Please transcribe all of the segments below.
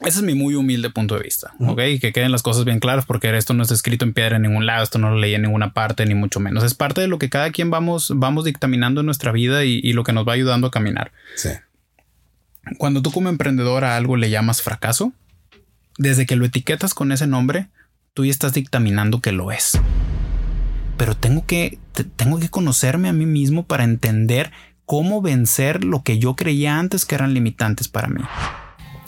Ese es mi muy humilde punto de vista, ¿ok? Que queden las cosas bien claras porque esto no está escrito en piedra en ningún lado, esto no lo leí en ninguna parte, ni mucho menos. Es parte de lo que cada quien vamos, vamos dictaminando en nuestra vida y, y lo que nos va ayudando a caminar. Sí. Cuando tú como emprendedor a algo le llamas fracaso, desde que lo etiquetas con ese nombre, tú ya estás dictaminando que lo es. Pero tengo que, te- tengo que conocerme a mí mismo para entender cómo vencer lo que yo creía antes que eran limitantes para mí.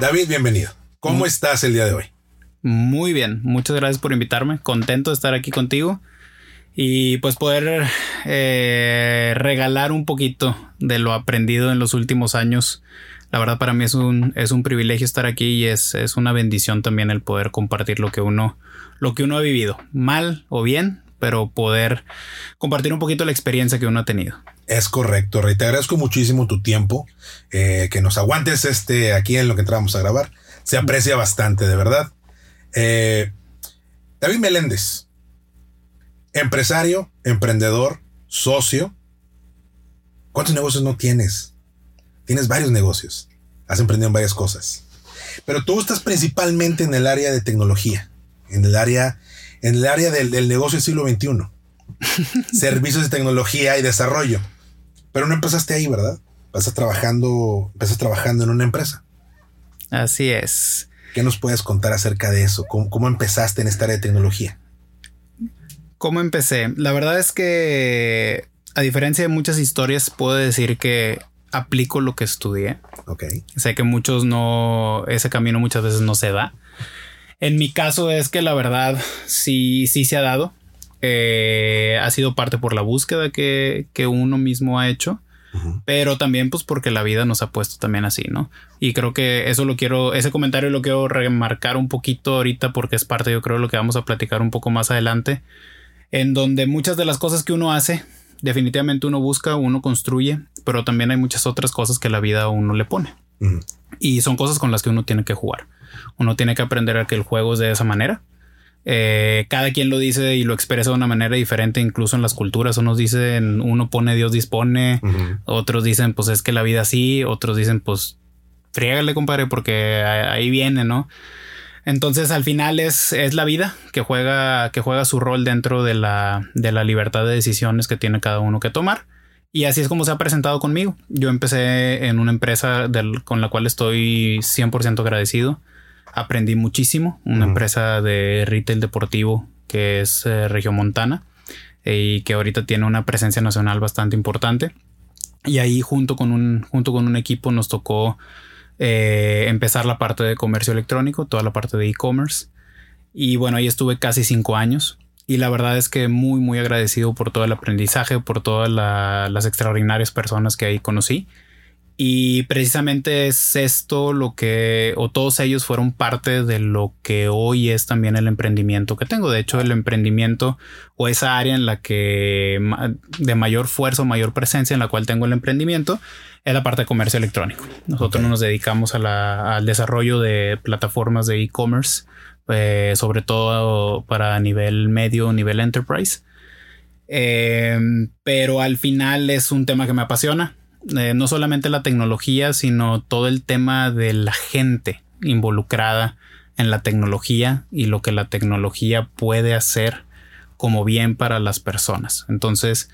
David, bienvenido. ¿Cómo estás el día de hoy? Muy bien, muchas gracias por invitarme. Contento de estar aquí contigo y pues poder eh, regalar un poquito de lo aprendido en los últimos años. La verdad para mí es un, es un privilegio estar aquí y es, es una bendición también el poder compartir lo que uno, lo que uno ha vivido, mal o bien, pero poder compartir un poquito la experiencia que uno ha tenido. Es correcto, Rey. Te agradezco muchísimo tu tiempo, eh, que nos aguantes este aquí en lo que entramos a grabar. Se aprecia bastante, de verdad. Eh, David Meléndez, empresario, emprendedor, socio. ¿Cuántos negocios no tienes? Tienes varios negocios. Has emprendido en varias cosas. Pero tú estás principalmente en el área de tecnología, en el área, en el área del, del negocio del siglo XXI. Servicios de tecnología y desarrollo. Pero no empezaste ahí, ¿verdad? Estás trabajando, empezaste trabajando en una empresa. Así es. ¿Qué nos puedes contar acerca de eso? ¿Cómo, cómo empezaste en esta área de tecnología? ¿Cómo empecé? La verdad es que, a diferencia de muchas historias, puedo decir que aplico lo que estudié. Ok. Sé que muchos no, ese camino muchas veces no se da. En mi caso es que la verdad sí, sí se ha dado. Eh, ha sido parte por la búsqueda que, que uno mismo ha hecho. Pero también pues porque la vida nos ha puesto también así, ¿no? Y creo que eso lo quiero, ese comentario lo quiero remarcar un poquito ahorita porque es parte yo creo de lo que vamos a platicar un poco más adelante, en donde muchas de las cosas que uno hace, definitivamente uno busca, uno construye, pero también hay muchas otras cosas que la vida a uno le pone. Y son cosas con las que uno tiene que jugar. Uno tiene que aprender a que el juego es de esa manera. Eh, cada quien lo dice y lo expresa de una manera diferente, incluso en las culturas. Unos dicen, uno pone, Dios dispone. Otros dicen, pues es que la vida así. Otros dicen, pues friégale, compadre, porque ahí viene, ¿no? Entonces al final es, es la vida que juega, que juega su rol dentro de la, de la libertad de decisiones que tiene cada uno que tomar. Y así es como se ha presentado conmigo. Yo empecé en una empresa del- con la cual estoy 100% agradecido. Aprendí muchísimo. Una Ujú. empresa de retail deportivo que es eh, Regiomontana eh, y que ahorita tiene una presencia nacional bastante importante. Y ahí junto con un, junto con un equipo nos tocó eh, empezar la parte de comercio electrónico, toda la parte de e-commerce. Y bueno, ahí estuve casi cinco años. Y la verdad es que muy, muy agradecido por todo el aprendizaje, por todas la- las extraordinarias personas que ahí conocí. Y precisamente es esto lo que, o todos ellos fueron parte de lo que hoy es también el emprendimiento que tengo. De hecho, el emprendimiento o esa área en la que de mayor fuerza o mayor presencia en la cual tengo el emprendimiento es la parte de comercio electrónico. Nosotros Ok. nos dedicamos a la- al desarrollo de plataformas de e-commerce, eh, sobre todo para nivel medio, nivel enterprise. Eh, pero al final es un tema que me apasiona. Eh, no solamente la tecnología, sino todo el tema de la gente involucrada en la tecnología y lo que la tecnología puede hacer como bien para las personas. Entonces,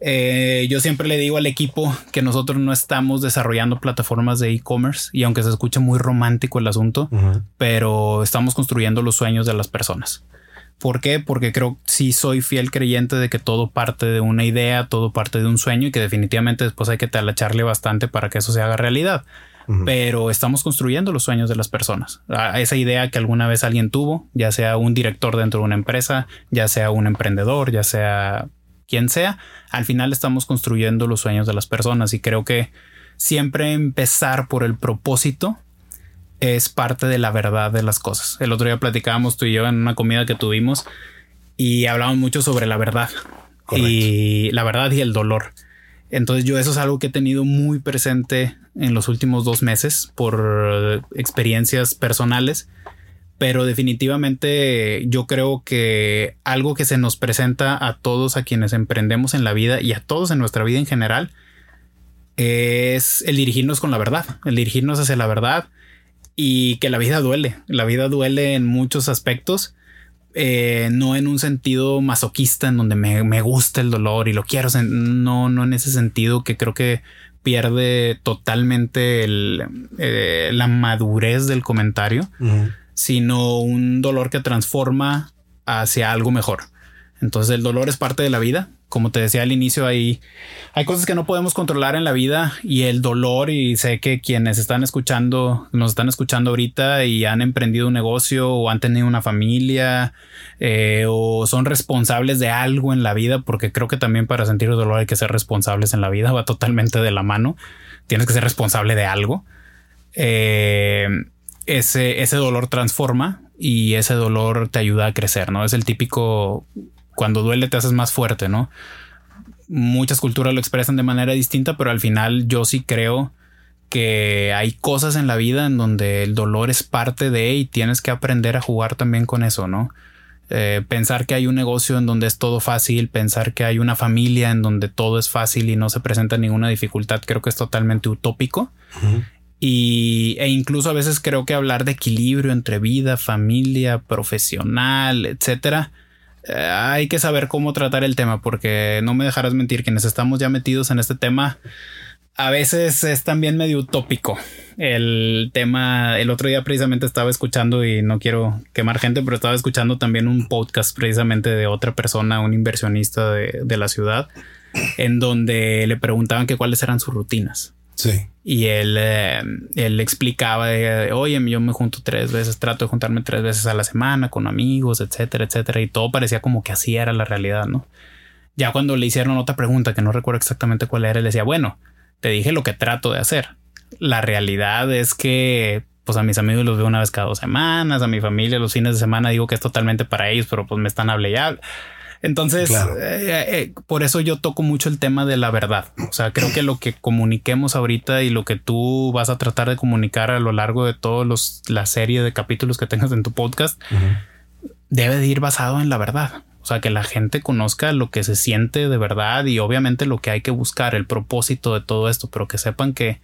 eh, yo siempre le digo al equipo que nosotros no estamos desarrollando plataformas de e-commerce y aunque se escuche muy romántico el asunto, pero estamos construyendo los sueños de las personas. ¿Por qué? Porque creo que sí soy fiel creyente de que todo parte de una idea, todo parte de un sueño y que definitivamente después hay que talacharle bastante para que eso se haga realidad. Pero estamos construyendo los sueños de las personas. A esa idea que alguna vez alguien tuvo, ya sea un director dentro de una empresa, ya sea un emprendedor, ya sea quien sea, al final estamos construyendo los sueños de las personas y creo que siempre empezar por el propósito es parte de la verdad de las cosas. El otro día platicábamos tú y yo en una comida que tuvimos y hablábamos mucho sobre la verdad y la verdad y el dolor. Entonces yo eso es algo que he tenido muy presente en los últimos dos meses por experiencias personales, pero definitivamente yo creo que algo que se nos presenta a todos a quienes emprendemos en la vida y a todos en nuestra vida en general es el dirigirnos con la verdad, el dirigirnos hacia la verdad y que la vida duele, la vida duele en muchos aspectos eh, no en un sentido masoquista en donde me, gusta el dolor y lo quiero, no, no en ese sentido que creo que pierde totalmente eh, la madurez del comentario, sino un dolor que transforma hacia algo mejor. Entonces el dolor es parte de la vida, como te decía al inicio, hay, hay cosas que no podemos controlar en la vida y el dolor y sé que quienes están escuchando, nos están escuchando ahorita y han emprendido un negocio o han tenido una familia eh, o son responsables de algo en la vida, porque creo que también para sentir el dolor hay que ser responsables en la vida, va totalmente de la mano, tienes que ser responsable de algo. Eh, ese, ese dolor transforma y ese dolor te ayuda a crecer, ¿no? Es el típico cuando duele te haces más fuerte, ¿no? Muchas culturas lo expresan de manera distinta, pero al final yo sí creo que hay cosas en la vida en donde el dolor es parte de y tienes que aprender a jugar también con eso, ¿no? Eh, pensar que hay un negocio en donde es todo fácil, pensar que hay una familia en donde todo es fácil y no se presenta ninguna dificultad, creo que es totalmente utópico. Y, e incluso a veces creo que hablar de equilibrio entre vida, familia, profesional, etcétera, hay que saber cómo tratar el tema, porque no me dejarás mentir, quienes estamos ya metidos en este tema, a veces es también medio utópico. El tema, el otro día precisamente estaba escuchando y no quiero quemar gente, pero estaba escuchando también un podcast precisamente de otra persona, un inversionista de, de la ciudad, en donde le preguntaban que cuáles eran sus rutinas. Sí. Y él, eh, él explicaba, oye, yo me junto tres veces, trato de juntarme tres veces a la semana con amigos, etcétera, etcétera. Y todo parecía como que así era la realidad, ¿no? Ya cuando le hicieron otra pregunta, que no recuerdo exactamente cuál era, él decía, bueno, te dije lo que trato de hacer. La realidad es que, pues a mis amigos los veo una vez cada dos semanas, a mi familia los fines de semana digo que es totalmente para ellos, pero pues me están hablando ya. Entonces, eh, eh, por eso yo toco mucho el tema de la verdad. O sea, creo que lo que comuniquemos ahorita y lo que tú vas a tratar de comunicar a lo largo de toda la serie de capítulos que tengas en tu podcast debe de ir basado en la verdad. O sea, que la gente conozca lo que se siente de verdad y obviamente lo que hay que buscar, el propósito de todo esto, pero que sepan que,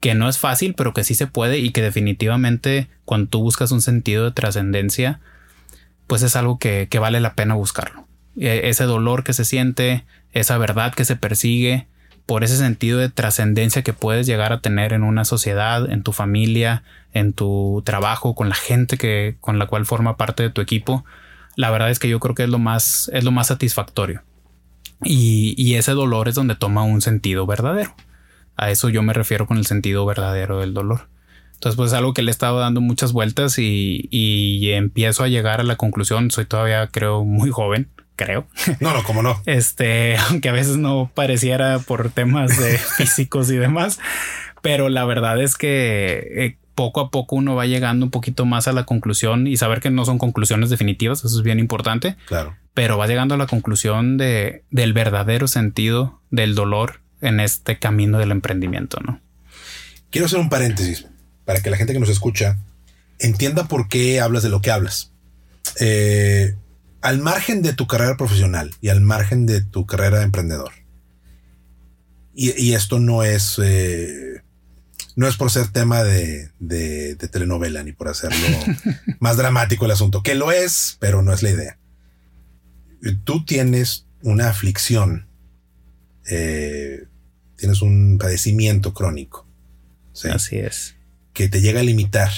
que no es fácil, pero que sí se puede y que definitivamente cuando tú buscas un sentido de trascendencia, pues es algo que vale la pena buscarlo. E, ese dolor que se siente, esa verdad que se persigue, por ese sentido de trascendencia que puedes llegar a tener en una sociedad, en tu familia, en tu trabajo, con la gente que, con la cual forma parte de tu equipo, la verdad es que yo creo que es lo más, es lo más satisfactorio. Y, y ese dolor es donde toma un sentido verdadero. A eso yo me refiero con el sentido verdadero del dolor. Entonces, pues es algo que le he estado dando muchas vueltas y, y empiezo a llegar a la conclusión. Soy todavía, creo, muy joven creo. No, no, como no. Este, aunque a veces no pareciera por temas de físicos y demás, pero la verdad es que eh, poco a poco uno va llegando un poquito más a la conclusión y saber que no son conclusiones definitivas, eso es bien importante. Claro. Pero va llegando a la conclusión de, del verdadero sentido del dolor en este camino del emprendimiento, ¿no? Quiero hacer un paréntesis para que la gente que nos escucha entienda por qué hablas de lo que hablas. Eh, al margen de tu carrera profesional y al margen de tu carrera de emprendedor. Y, esto no es, eh, no es por ser tema de, telenovela ni por hacerlo más dramático el asunto, que lo es, pero no es la idea. Tú tienes una aflicción, eh, tienes un padecimiento crónico. Así es. Que te llega a limitar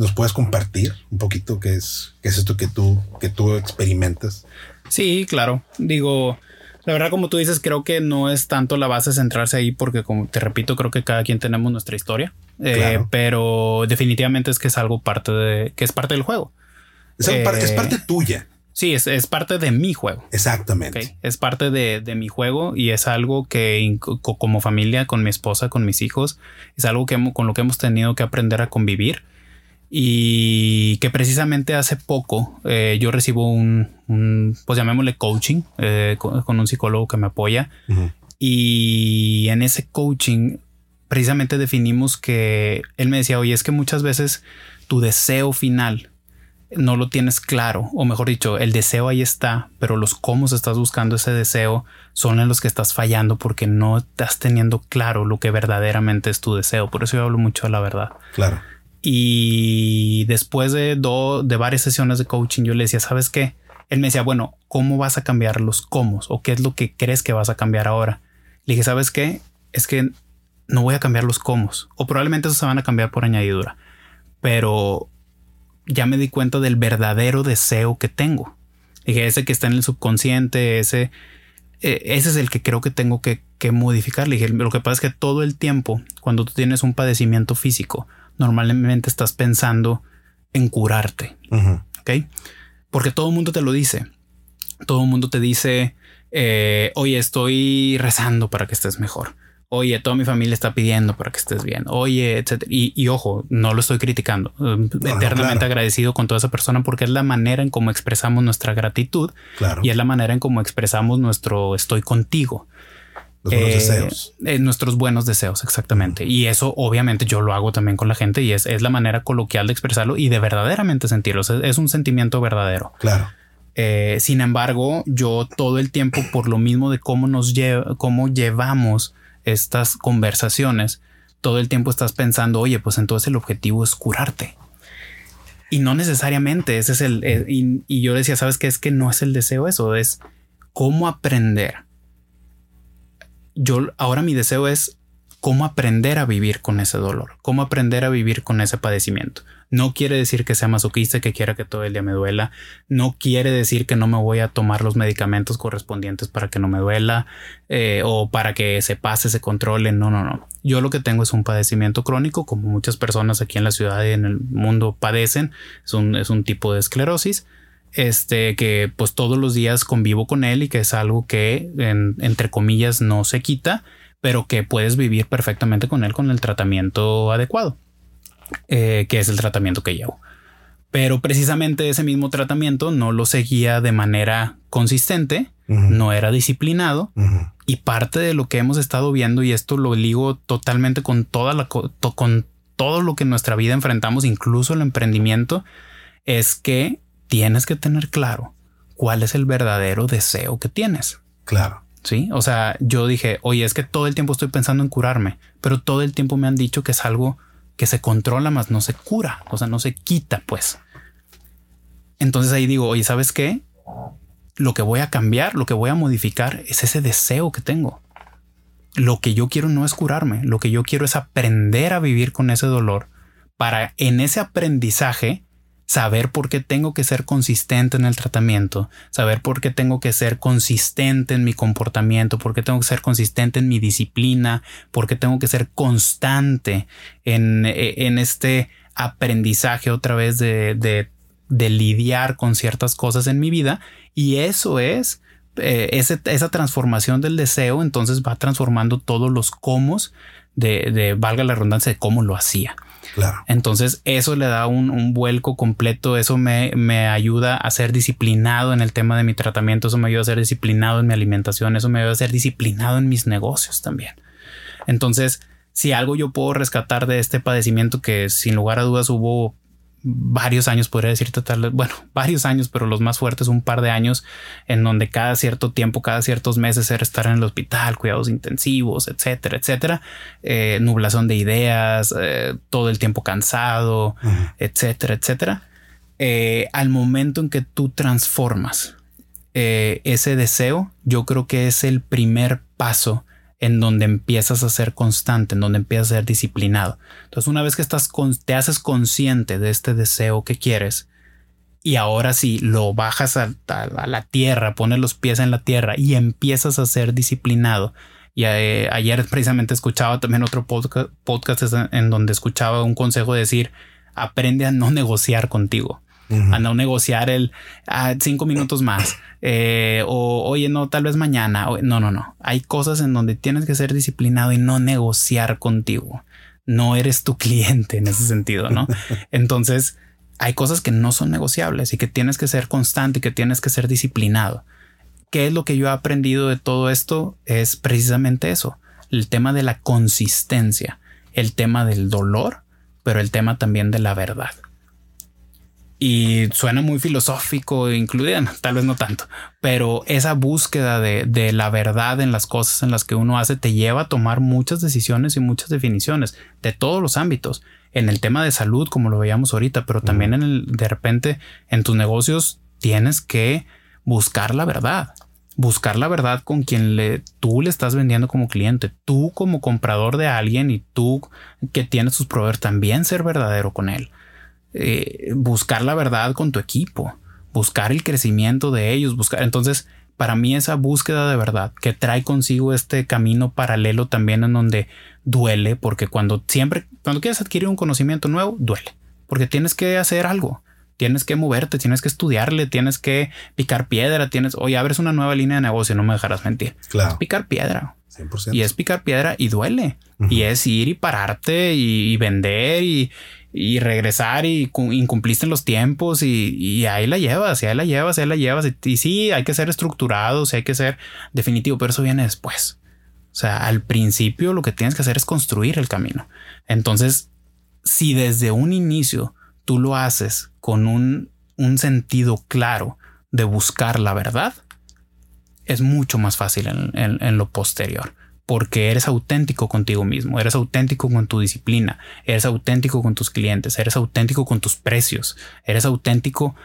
¿Nos puedes compartir un poquito qué es, qué es esto que tú, que tú experimentas? Sí, claro. Digo, la verdad, como tú dices, creo que no es tanto la base centrarse ahí, porque como te repito, creo que cada quien tenemos nuestra historia. Eh, pero definitivamente es que es algo parte de, que es parte del juego. Es, parte, es parte tuya. Sí, es, es, parte de mi juego. Exactamente. Es parte de, de, mi juego y es algo que como familia, con mi esposa, con mis hijos, es algo que con lo que hemos tenido que aprender a convivir y que precisamente hace poco eh, yo recibo un, un, pues llamémosle coaching eh, con, con, un psicólogo que me apoya y en ese coaching precisamente definimos que él me decía, oye, es que muchas veces tu deseo final no lo tienes claro, o mejor dicho, el deseo ahí está, pero los cómo estás buscando ese deseo son en los que estás fallando porque no estás teniendo claro lo que verdaderamente es tu deseo. Por eso yo hablo mucho de la verdad. Claro. Y después de, de varias sesiones de coaching, yo le decía, ¿sabes qué? Él me decía, bueno, ¿cómo vas a cambiar los cómo? ¿O qué es lo que crees que vas a cambiar ahora? Le dije, ¿sabes qué? Es que no voy a cambiar los cómo. O probablemente esos se van a cambiar por añadidura. Pero ya me di cuenta del verdadero deseo que tengo. Dije, ese que está en el subconsciente, ese, eh, ese es el que creo que tengo que, modificar. Le dije, lo que pasa es que todo el tiempo, cuando tú tienes un padecimiento físico, normalmente estás pensando en curarte. Ok. Porque todo el mundo te lo dice. Todo el mundo te dice, eh, oye, estoy rezando para que estés mejor oye, toda mi familia está pidiendo para que estés bien, oye, etcétera. Y, ojo, no lo estoy criticando, um, eternamente agradecido con toda esa persona porque es la manera en cómo expresamos nuestra gratitud y es la manera en cómo expresamos nuestro estoy contigo. Los buenos eh, deseos. Eh, nuestros buenos deseos, exactamente. Y eso obviamente yo lo hago también con la gente y es, es la manera coloquial de expresarlo y de verdaderamente sentirlo. es, un sentimiento verdadero. Claro. Eh, sin embargo, yo todo el tiempo, por lo mismo de cómo nos lleva, cómo llevamos estas conversaciones, todo el tiempo estás pensando, oye, pues entonces el objetivo es curarte. Y no necesariamente, ese es el... Eh, y, yo decía, ¿sabes qué? Es que no es el deseo eso, es cómo aprender. Yo ahora mi deseo es cómo aprender a vivir con ese dolor, cómo aprender a vivir con ese padecimiento. No quiere decir que sea masoquista, que quiera que todo el día me duela. No quiere decir que no me voy a tomar los medicamentos correspondientes para que no me duela eh, o para que se pase, se controle. No, no, no. Yo lo que tengo es un padecimiento crónico, como muchas personas aquí en la ciudad y en el mundo padecen. Es un, es un tipo de esclerosis este que pues todos los días convivo con él y que es algo que entre comillas no se quita pero que puedes vivir perfectamente con él con el tratamiento adecuado, eh, que es el tratamiento que llevo. Pero precisamente ese mismo tratamiento no lo seguía de manera consistente, no era disciplinado y parte de lo que hemos estado viendo y esto lo ligo totalmente con toda la con todo lo que en nuestra vida enfrentamos, incluso el emprendimiento, es que tienes que tener claro cuál es el verdadero deseo que tienes. Claro. Sí, o sea, yo dije, oye, es que todo el tiempo estoy pensando en curarme, pero todo el tiempo me han dicho que es algo que se controla más, no se cura, o sea, no se quita, pues. Entonces ahí digo, oye, ¿sabes qué? Lo que voy a cambiar, lo que voy a modificar es ese deseo que tengo. Lo que yo quiero no es curarme, lo que yo quiero es aprender a vivir con ese dolor para en ese aprendizaje saber por qué tengo que ser consistente en el tratamiento, saber por qué tengo que ser consistente en mi comportamiento, por qué tengo que ser consistente en mi disciplina, por qué tengo que ser constante en, e, en este aprendizaje otra vez de, de, lidiar con ciertas cosas en mi vida. Y eso es eh, esa transformación del deseo, entonces va transformando todos los cómo de, de, valga la redundancia, de cómo lo hacía. Entonces eso le da un, vuelco completo, eso me, me, ayuda a ser disciplinado en el tema de mi tratamiento, eso me ayuda a ser disciplinado en mi alimentación, eso me ayuda a ser disciplinado en mis negocios también. Entonces, si algo yo puedo rescatar de este padecimiento que sin lugar a dudas hubo varios años, podría decirte tal, bueno, varios años, pero los más fuertes, un par de años, en donde cada cierto tiempo, cada ciertos meses era estar en el hospital, cuidados intensivos, etcétera, etcétera, eh, nublación de ideas, eh, todo el tiempo cansado, etcétera, etcétera. Eh, al momento en que tú transformas ese deseo, yo creo que es el primer paso en donde empiezas a ser constante, en donde empiezas a ser disciplinado. Entonces, una vez que estás te haces consciente de este deseo que quieres y ahora sí lo bajas a, la tierra, pones los pies en la tierra y empiezas a ser disciplinado. Y eh, ayer precisamente escuchaba también otro podcast, en donde escuchaba un consejo de decir, aprende a no negociar contigo. Anda a negociar el ah, cinco minutos más. Eh, o oye, no, tal vez mañana. no, no, no. Hay cosas en donde tienes que ser disciplinado y no negociar contigo. No eres tu cliente en ese sentido, ¿no? Entonces, hay cosas que no son negociables y que tienes que ser constante y que tienes que ser disciplinado. ¿Qué es lo que yo he aprendido de todo esto? Es precisamente eso, el tema de la consistencia, el tema del dolor, pero el tema también de la verdad. Y suena muy filosófico, incluida, tal vez no tanto, pero esa búsqueda de, de, la verdad en las cosas en las que uno hace te lleva a tomar muchas decisiones y muchas definiciones de todos los ámbitos. En el tema de salud, como lo veíamos ahorita, pero también en el, de repente en tus negocios tienes que buscar la verdad. Buscar la verdad con quien le, tú le estás vendiendo como cliente. Tú como comprador de alguien y tú que tienes sus proveedores también ser verdadero con él. Eh, buscar la verdad con tu equipo. Buscar el crecimiento de ellos. Buscar. Entonces, para mí esa búsqueda de verdad que trae consigo este camino paralelo también en donde duele porque cuando siempre, cuando quieres adquirir un conocimiento nuevo, duele porque tienes que hacer algo tienes que moverte, tienes que estudiarle, tienes que picar piedra, tienes, oye, abres una nueva línea de negocio, no me dejarás mentir. Claro. picar piedra. 100%. Y es picar piedra y duele. Y es ir y pararte y, vender y, regresar y incumpliste en los tiempos y, ahí la llevas, y ahí la llevas, y ahí la llevas. Y, sí, hay que ser estructurados, hay que ser definitivo, pero eso viene después. O sea, al principio lo que tienes que hacer es construir el camino. Entonces, si desde un inicio tú lo haces con un, sentido claro de buscar la verdad, es mucho más fácil en, lo posterior porque eres auténtico contigo mismo, eres auténtico con tu disciplina, eres auténtico con tus clientes, eres auténtico con tus precios, eres auténtico.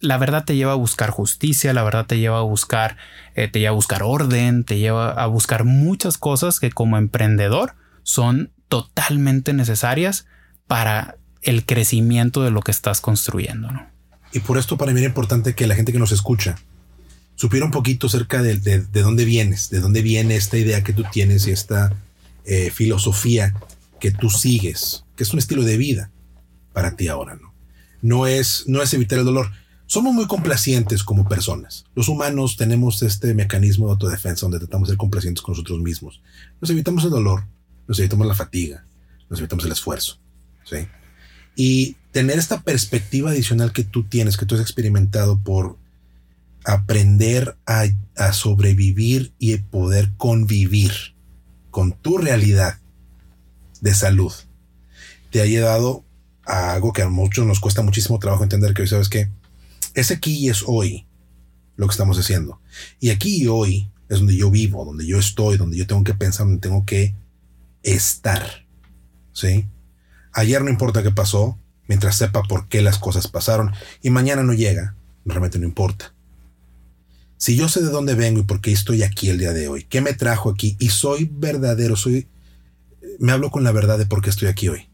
la verdad te lleva a buscar justicia, la verdad te lleva a buscar, eh, te lleva a buscar orden, te lleva a buscar muchas cosas que como emprendedor son totalmente necesarias para el crecimiento de lo que estás construyendo. ¿no? Y por esto para mí era importante que la gente que nos escucha supiera un poquito acerca de, de, dónde vienes, de dónde viene esta idea que tú tienes y esta eh, filosofía que tú sigues, que es un estilo de vida para ti ahora, ¿no? No es, no es evitar el dolor. Somos muy complacientes como personas. Los humanos tenemos este mecanismo de autodefensa donde tratamos de ser complacientes con nosotros mismos. Nos evitamos el dolor, nos evitamos la fatiga, nos evitamos el esfuerzo. ¿sí? Y tener esta perspectiva adicional que tú tienes, que tú has experimentado por aprender a, sobrevivir y poder convivir con tu realidad de salud, te ha llevado a algo que a muchos nos cuesta muchísimo trabajo entender que hoy sabes que es aquí y es hoy lo que estamos haciendo. Y aquí y hoy es donde yo vivo, donde yo estoy, donde yo tengo que pensar, donde tengo que estar. ¿Sí? Ayer no importa qué pasó, mientras sepa por qué las cosas pasaron, y mañana no llega, realmente no importa. Si yo sé de dónde vengo y por qué estoy aquí el día de hoy, qué me trajo aquí, y soy verdadero, soy, me hablo con la verdad de por qué estoy aquí hoy.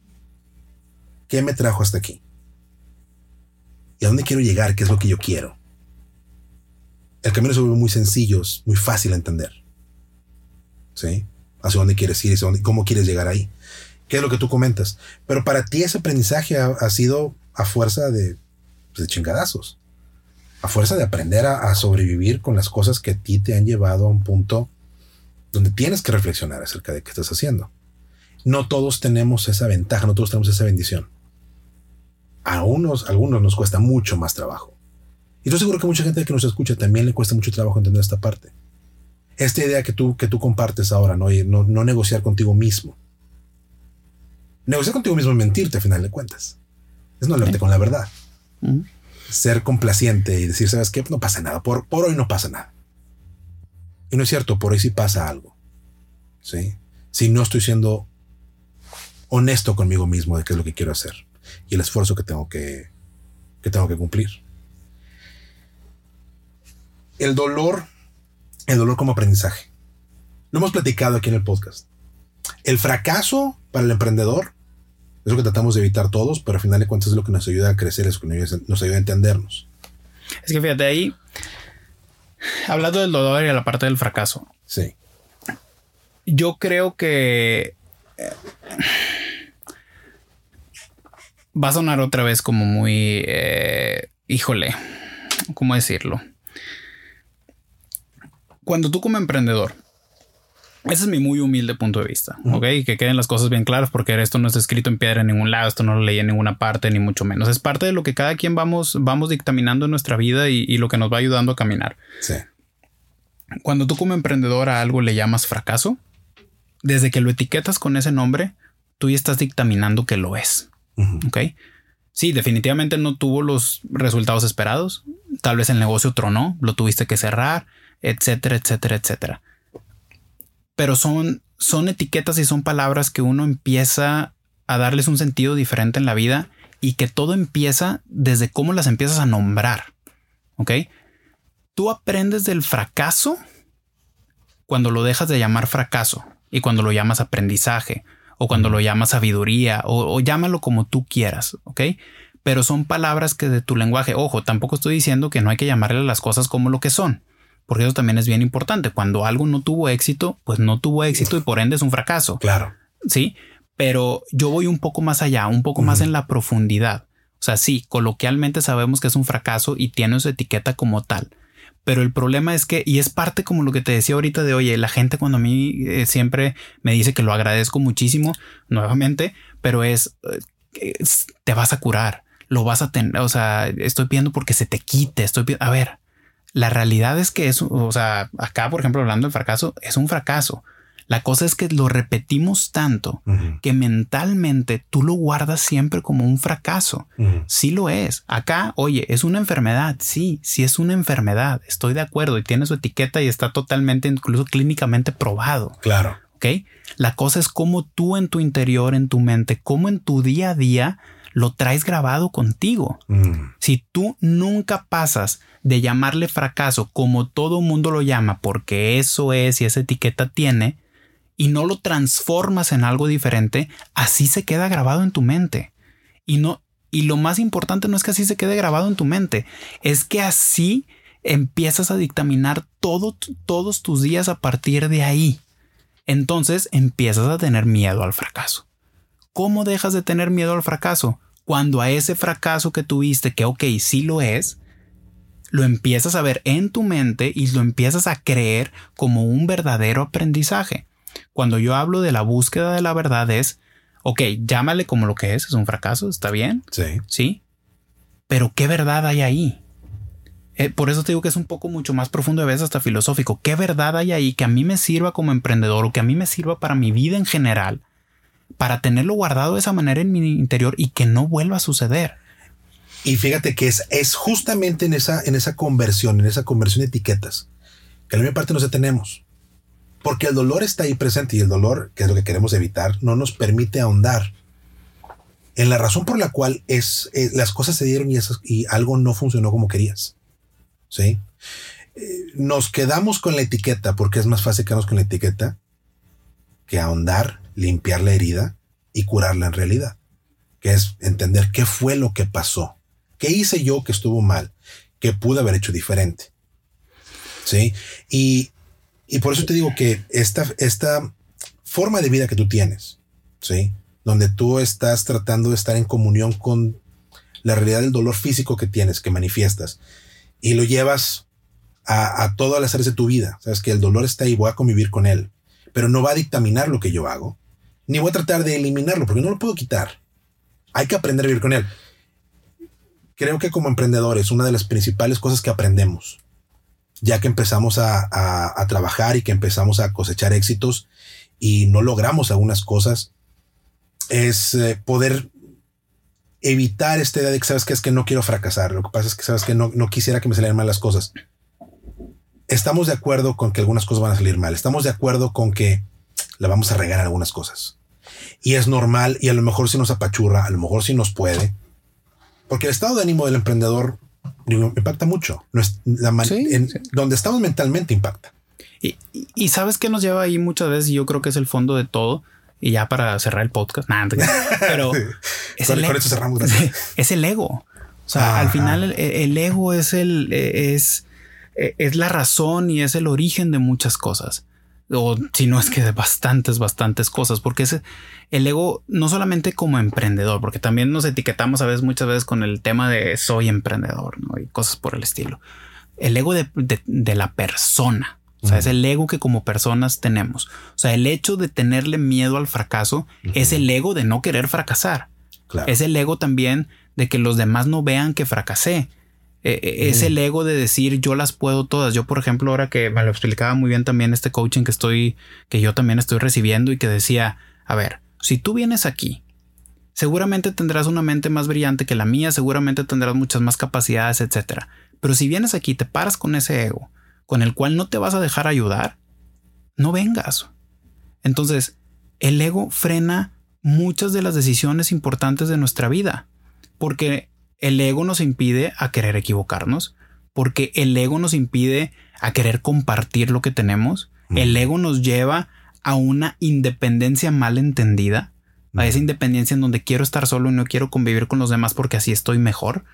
¿Qué me trajo hasta aquí? ¿Y a dónde quiero llegar? ¿Qué es lo que yo quiero? El camino se vuelve muy sencillo, muy fácil a entender. ¿Sí? Hacia dónde quieres ir y cómo quieres llegar ahí qué es lo que tú comentas. Pero para ti ese aprendizaje ha, sido a fuerza de, pues, de, chingadazos, a fuerza de aprender a, sobrevivir con las cosas que a ti te han llevado a un punto donde tienes que reflexionar acerca de qué estás haciendo. No todos tenemos esa ventaja, no todos tenemos esa bendición. A unos, a algunos nos cuesta mucho más trabajo. Y yo seguro que mucha gente que nos escucha también le cuesta mucho trabajo entender esta parte. Esta idea que tú, que tú compartes ahora, ¿no? no, no negociar contigo mismo Negociar contigo mismo es mentirte, a final de cuentas. Es no hablarte con la verdad. Ser complaciente y decir, ¿sabes qué? No pasa nada. Por, por hoy no pasa nada. Y no es cierto, por hoy sí pasa algo. ¿Sí? Si no estoy siendo honesto conmigo mismo de qué es lo que quiero hacer y el esfuerzo que tengo que, que tengo que cumplir. El dolor, el dolor como aprendizaje. Lo hemos platicado aquí en el podcast. El fracaso para el emprendedor es lo que tratamos de evitar todos, pero al final de cuentas es lo que nos ayuda a crecer, es lo que nos ayuda a entendernos. Es que fíjate ahí, hablando del dolor y a la parte del fracaso. Sí. Yo creo que eh, va a sonar otra vez como muy, eh, híjole, ¿cómo decirlo? Cuando tú como emprendedor, ese es mi muy humilde punto de vista, ¿ok? Que queden las cosas bien claras porque esto no está escrito en piedra en ningún lado, esto no lo leí en ninguna parte, ni mucho menos. Es parte de lo que cada quien vamos, vamos dictaminando en nuestra vida y, y lo que nos va ayudando a caminar. Sí. Cuando tú como emprendedor a algo le llamas fracaso, desde que lo etiquetas con ese nombre, tú ya estás dictaminando que lo es. Ok. Sí, definitivamente no tuvo los resultados esperados. Tal vez el negocio tronó, lo tuviste que cerrar, etcétera, etcétera, etcétera. Pero son, son etiquetas y son palabras que uno empieza a darles un sentido diferente en la vida y que todo empieza desde cómo las empiezas a nombrar. Ok. Tú aprendes del fracaso cuando lo dejas de llamar fracaso y cuando lo llamas aprendizaje o cuando lo llamas sabiduría o, llámalo como tú quieras, ¿ok? Pero son palabras que de tu lenguaje, ojo, tampoco estoy diciendo que no hay que llamarle las cosas como lo que son, porque eso también es bien importante. Cuando algo no tuvo éxito, pues no tuvo éxito y por ende es un fracaso. Claro. Sí, pero yo voy un poco más allá, un poco más en la profundidad. O sea, sí, coloquialmente sabemos que es un fracaso y tiene su etiqueta como tal pero el problema es que, y es parte como lo que te decía ahorita de, oye, la gente cuando a mí eh, siempre me dice que lo agradezco muchísimo, nuevamente, pero es, eh, te vas a curar, lo vas a tener, o sea, estoy pidiendo porque se te quite, estoy pidiendo, a ver, la realidad es que es, o sea, acá, por ejemplo, hablando del fracaso, es un fracaso. La cosa es que lo repetimos tanto que mentalmente tú lo guardas siempre como un fracaso. Sí lo es. Acá, oye, es una enfermedad. Sí, sí es una enfermedad. Estoy de acuerdo y tiene su etiqueta y está totalmente, incluso clínicamente probado. Claro. Ok. La cosa es cómo tú en tu interior, en tu mente, cómo en tu día a día lo traes grabado contigo. Si tú nunca pasas de llamarle fracaso como todo mundo lo llama, porque eso es y esa etiqueta tiene, y no lo transformas en algo diferente, así se queda grabado en tu mente. Y no y lo más importante no es que así se quede grabado en tu mente, es que así empiezas a dictaminar todo, todos tus días a partir de ahí. Entonces empiezas a tener miedo al fracaso. ¿Cómo dejas de tener miedo al fracaso? Cuando a ese fracaso que tuviste, que ok, sí lo es, lo empiezas a ver en tu mente y lo empiezas a creer como un verdadero aprendizaje. Cuando yo hablo de la búsqueda de la verdad es, ok, llámale como lo que es, es un fracaso, está bien. Sí. Sí. Pero ¿qué verdad hay ahí? Eh, por eso te digo que es un poco mucho más profundo, a veces hasta filosófico. ¿Qué verdad hay ahí que a mí me sirva como emprendedor o que a mí me sirva para mi vida en general, para tenerlo guardado de esa manera en mi interior y que no vuelva a suceder? Y fíjate que es, es justamente en esa, en esa conversión, en esa conversión de etiquetas, que la mayor parte no se tenemos. Porque el dolor está ahí presente y el dolor, que es lo que queremos evitar, no nos permite ahondar en la razón por la cual es, eh, las cosas se dieron y, y algo no funcionó como querías. ¿Sí? Eh, nos quedamos con la etiqueta porque es más fácil quedarnos con la etiqueta que ahondar, limpiar la herida y curarla en realidad. Que es entender qué fue lo que pasó. ¿Qué hice yo que estuvo mal? ¿Qué pude haber hecho diferente? ¿Sí? Y y por eso te digo que esta, esta forma de vida que tú tienes, ¿sí? Donde tú estás tratando de estar en comunión con la realidad del dolor físico que tienes, que manifiestas, y lo llevas a, a todas las áreas de tu vida. Sabes que el dolor está ahí, voy a convivir con él, pero no va a dictaminar lo que yo hago, ni voy a tratar de eliminarlo, porque no lo puedo quitar. Hay que aprender a vivir con él. Creo que como emprendedores, una de las principales cosas que aprendemos ya que empezamos a, trabajar y que empezamos a cosechar éxitos y no logramos algunas cosas, es eh, poder evitar esta idea de que sabes que es que no quiero fracasar. Lo que pasa es que sabes que no, no quisiera que me salieran mal las cosas. Estamos de acuerdo con que algunas cosas van a salir mal. Estamos de acuerdo con que la vamos a regar en algunas cosas. Y es normal y a lo mejor si nos apachurra, a lo mejor si nos puede. Porque el estado de ánimo del emprendedor impacta mucho. Donde estamos mentalmente impacta. Y, sabes que nos lleva ahí muchas veces, y yo creo que es el fondo de todo. Y ya para cerrar el podcast, pero es, el, es el ego. O sea, al final el, ego es el es, es la razón y es el origen de muchas cosas. O si no es que de bastantes, bastantes cosas, porque es el ego no solamente como emprendedor, porque también nos etiquetamos a veces, muchas veces con el tema de soy emprendedor ¿no? y cosas por el estilo. El ego de, la persona, o sea, es el ego que como personas tenemos. O sea, el hecho de tenerle miedo al fracaso es el ego de no querer fracasar. Es el ego también de que los demás no vean que fracasé. E, e, es el ego de decir yo las puedo todas. Yo, por ejemplo, ahora que me lo explicaba muy bien también este coaching que estoy, que yo también estoy recibiendo y que decía, a ver, si tú vienes aquí, seguramente tendrás una mente más brillante que la mía, seguramente tendrás muchas más capacidades, etcétera. Pero si vienes aquí, te paras con ese ego, con el cual no te vas a dejar ayudar, no vengas. Entonces, el ego frena muchas de las decisiones importantes de nuestra vida, porque el ego nos impide a querer equivocarnos, porque el ego nos impide a querer compartir lo que tenemos. El ego nos lleva a una independencia mal entendida, a esa independencia en donde quiero estar solo y no quiero convivir con los demás porque así estoy mejor.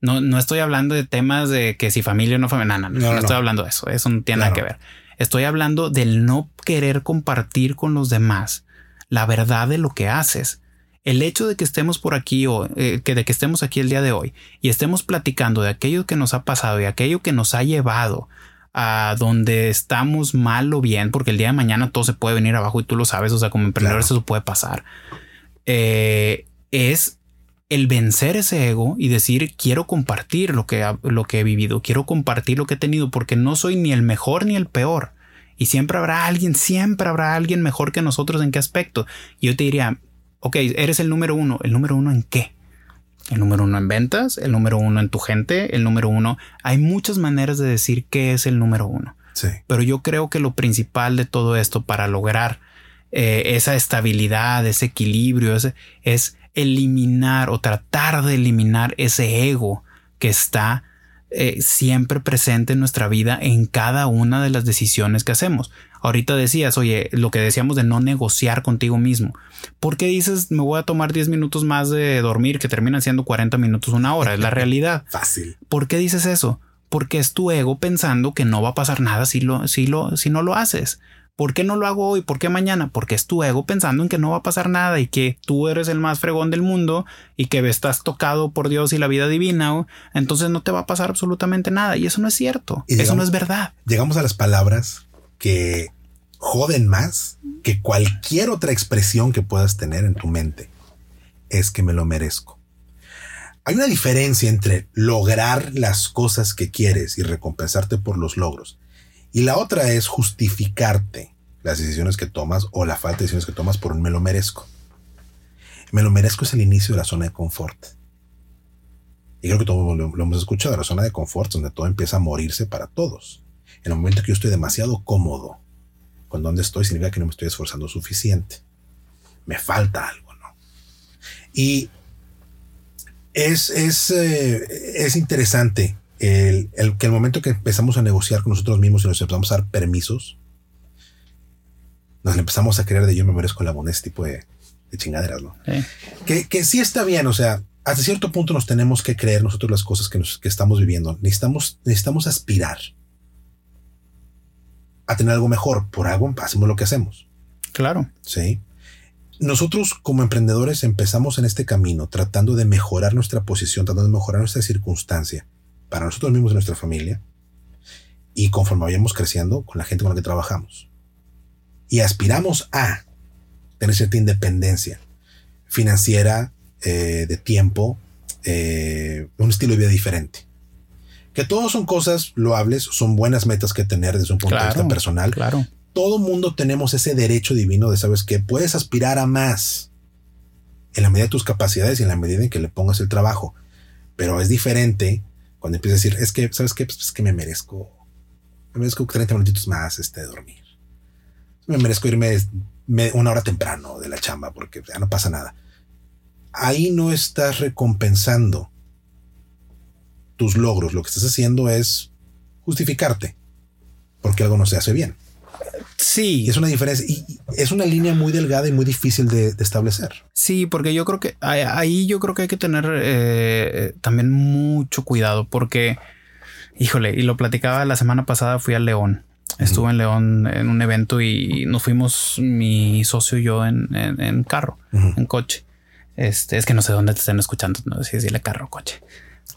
No, no estoy hablando de temas de que si familia o no familia, no, no, estoy hablando de eso, eso no tiene nada que ver. Estoy hablando del no querer compartir con los demás la verdad de lo que haces el hecho de que estemos por aquí o eh, que de que estemos aquí el día de hoy y estemos platicando de aquello que nos ha pasado y aquello que nos ha llevado a donde estamos mal o bien, porque el día de mañana todo se puede venir abajo y tú lo sabes, o sea, como emprendedor eso puede pasar, eh, es el vencer ese ego y decir quiero compartir lo que, lo que he vivido, quiero compartir lo que he tenido, porque no soy ni el mejor ni el peor. Y siempre habrá alguien, siempre habrá alguien mejor que nosotros en qué aspecto. Y yo te diría, ok, eres el número uno. ¿El número uno en qué? El número uno en ventas, el número uno en tu gente, el número uno. Hay muchas maneras de decir qué es el número uno. Sí. Pero yo creo que lo principal de todo esto para lograr eh, esa estabilidad, ese equilibrio, es eliminar o tratar de eliminar ese ego que está eh, siempre presente en nuestra vida en cada una de las decisiones que hacemos. Ahorita decías, oye, lo que decíamos de no negociar contigo mismo. ¿Por qué dices me voy a tomar 10 minutos más de dormir que terminan siendo 40 minutos, una hora? Es la realidad. Fácil. ¿Por qué dices eso? Porque es tu ego pensando que no va a pasar nada si, lo, si, lo, si no lo haces. ¿Por qué no lo hago hoy? ¿Por qué mañana? Porque es tu ego pensando en que no va a pasar nada y que tú eres el más fregón del mundo y que estás tocado por Dios y la vida divina. Entonces no te va a pasar absolutamente nada. Y eso no es cierto. eso no es verdad. Llegamos a las palabras que joden más que cualquier otra expresión que puedas tener en tu mente. Es que me lo merezco. Hay una diferencia entre lograr las cosas que quieres y recompensarte por los logros. Y la otra es justificarte las decisiones que tomas o la falta de decisiones que tomas por un me lo merezco. Me lo merezco es el inicio de la zona de confort. Y creo que todos lo, lo hemos escuchado, la zona de confort, donde todo empieza a morirse para todos. En el momento que yo estoy demasiado cómodo con donde estoy, significa que no me estoy esforzando suficiente. Me falta algo, ¿no? Y es, es, eh, es interesante el, que el momento que empezamos a negociar con nosotros mismos y nos empezamos a dar permisos, nos empezamos a creer de yo me merezco la bonita tipo de, chingaderas, ¿no? Que, que sí está bien, o sea, hasta cierto punto nos tenemos que creer nosotros las cosas que, nos, que estamos viviendo. Necesitamos, necesitamos aspirar a tener algo mejor. Por algo hacemos lo que hacemos. Claro. Sí. Nosotros como emprendedores empezamos en este camino tratando de mejorar nuestra posición, tratando de mejorar nuestra circunstancia para nosotros mismos y nuestra familia. Y conforme vayamos creciendo con la gente con la que trabajamos. Y aspiramos a tener cierta independencia financiera, eh, de tiempo, eh, un estilo de vida diferente que todos son cosas loables, son buenas metas que tener desde un punto de vista personal. Claro. Todo mundo tenemos ese derecho divino de, sabes que puedes aspirar a más en la medida de tus capacidades y en la medida en que le pongas el trabajo. Pero es diferente cuando empiezas a decir, es que, ¿sabes qué? Pues es que me merezco, me merezco 30 minutitos más este, de dormir. Me merezco irme una hora temprano de la chamba porque ya no pasa nada. Ahí no estás recompensando tus logros, lo que estás haciendo es justificarte porque algo no se hace bien. Sí. es una diferencia y es una línea muy delgada y muy difícil de, establecer. Sí, porque yo creo que ahí yo creo que hay que tener eh, también mucho cuidado porque, híjole, y lo platicaba la semana pasada, fui a León Estuve en León en un evento y nos fuimos mi socio y yo en, carro, en coche. Este es que no sé dónde te están escuchando, no sé si decirle carro o coche,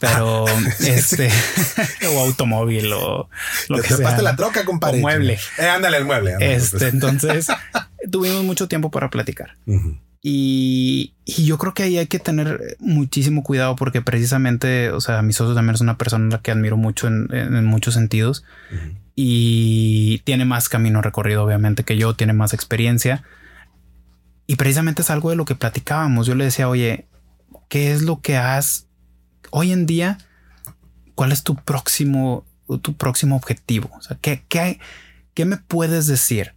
pero este o automóvil o lo que sea. la troca, compadre. O mueble. Eh, ándale el mueble. este, entonces tuvimos mucho tiempo para platicar. Y, yo creo que ahí hay que tener muchísimo cuidado porque precisamente, o sea, mi socio también es una persona a la que admiro mucho en, muchos sentidos y tiene más camino recorrido, obviamente, que yo, tiene más experiencia. Y precisamente es algo de lo que platicábamos. Yo le decía, oye, ¿qué es lo que has hoy en día? ¿Cuál es tu próximo, tu próximo objetivo? O sea, ¿qué, qué, qué me puedes decir?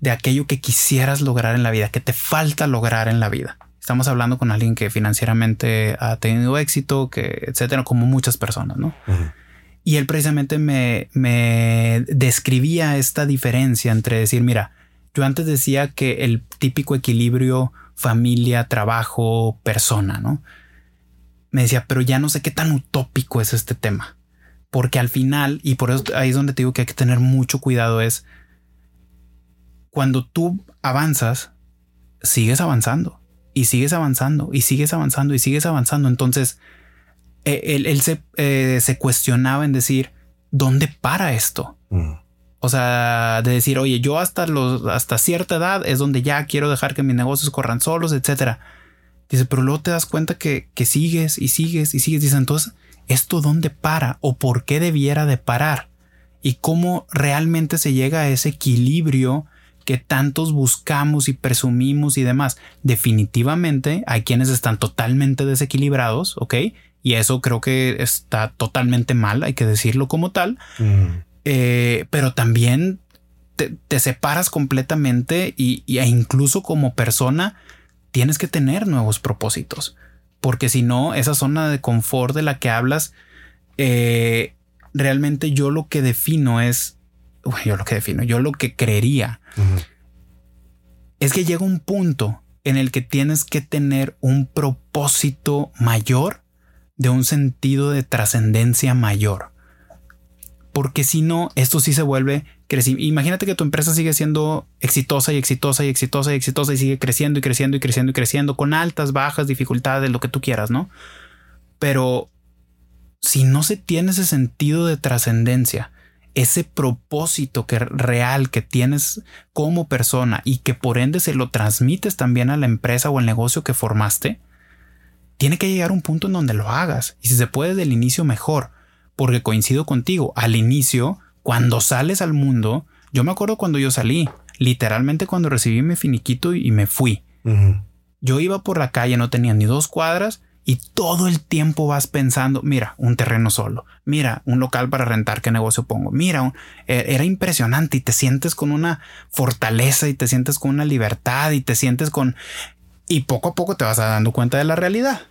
de aquello que quisieras lograr en la vida, que te falta lograr en la vida. Estamos hablando con alguien que financieramente ha tenido éxito, que etcétera, como muchas personas, ¿no? Y él precisamente me, me describía esta diferencia entre decir, mira, yo antes decía que el típico equilibrio familia, trabajo, persona, ¿no? Me decía, pero ya no sé qué tan utópico es este tema. Porque al final, y por eso ahí es donde te digo que hay que tener mucho cuidado, es cuando tú avanzas, sigues avanzando y sigues avanzando y sigues avanzando y sigues avanzando. Entonces, e, él, se, eh, se, cuestionaba en decir, ¿dónde para esto? Mm. O sea, de decir, oye, yo hasta los, hasta cierta edad es donde ya quiero dejar que mis negocios corran solos, etcétera. Dice, pero luego te das cuenta que, que sigues y sigues y sigues. Dice, entonces, ¿esto dónde para o por qué debiera de parar? Y cómo realmente se llega a ese equilibrio que tantos buscamos y presumimos y demás. Definitivamente hay quienes están totalmente desequilibrados, ¿ok? Y eso creo que está totalmente mal, hay que decirlo como tal. Mm. Eh, pero también te, separas completamente y, e incluso como persona tienes que tener nuevos propósitos. Porque si no, esa zona de confort de la que hablas, eh, realmente yo lo que defino es yo lo que defino, yo lo que creería es que llega un punto en el que tienes que tener un propósito mayor de un sentido de trascendencia mayor. Porque si no, esto sí se vuelve Imagínate que tu empresa sigue siendo exitosa y exitosa y exitosa y exitosa y sigue creciendo y creciendo y creciendo y creciendo con altas, bajas, dificultades, lo que tú quieras, ¿no? Pero si no se tiene ese sentido de trascendencia, ese propósito que real que tienes como persona y que por ende se lo transmites también a la empresa o el negocio que formaste, tiene que llegar un punto en donde lo hagas. Y si se puede del inicio, mejor. Porque coincido contigo, al inicio, cuando sales al mundo, yo me acuerdo cuando yo salí, literalmente cuando recibí mi finiquito y me fui. Yo iba por la calle, no tenía ni dos cuadras y todo el tiempo vas pensando, mira, un terreno solo, mira, un local para rentar, qué negocio pongo, mira, e, era impresionante y te sientes con una fortaleza y te sientes con una libertad y te sientes con... Y poco a poco te vas dando cuenta de la realidad.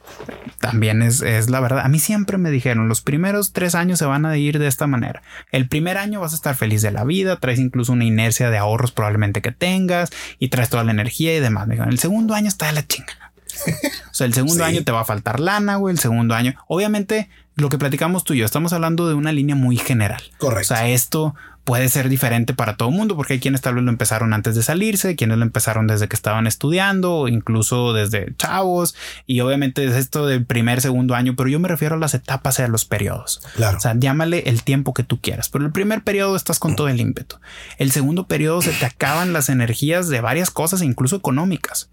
También es, es la verdad. A mí siempre me dijeron, los primeros tres años se van a ir de esta manera. El primer año vas a estar feliz de la vida, traes incluso una inercia de ahorros probablemente que tengas y traes toda la energía y demás. Me dijeron, el segundo año está de la chinga o sea, el segundo año te va a faltar lana, güey. El segundo año, obviamente, lo que platicamos tú y yo, estamos hablando de una línea muy general. Correcto. O sea, esto puede ser diferente para todo el mundo, porque hay quienes tal vez lo empezaron antes de salirse, quienes lo empezaron desde que estaban estudiando, incluso desde chavos, y obviamente es esto del primer, segundo año, pero yo me refiero a las etapas y a los periodos. Claro. O sea, llámale el tiempo que tú quieras, pero el primer periodo estás con todo el ímpetu. El segundo periodo se te acaban las energías de varias cosas, incluso económicas.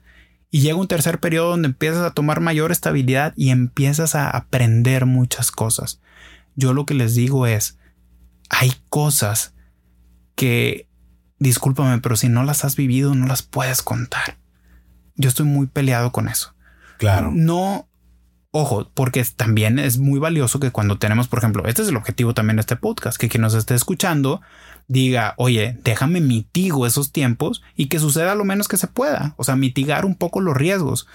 Y llega un tercer periodo donde empiezas a tomar mayor estabilidad y empiezas a aprender muchas cosas. Yo lo que les digo es, hay cosas que, discúlpame, pero si no las has vivido, no las puedes contar. Yo estoy muy peleado con eso. Claro. No, ojo, porque también es muy valioso que cuando tenemos, por ejemplo, este es el objetivo también de este podcast, que quien nos esté escuchando diga, oye, déjame mitigo esos tiempos y que suceda lo menos que se pueda. O sea, mitigar un poco los riesgos.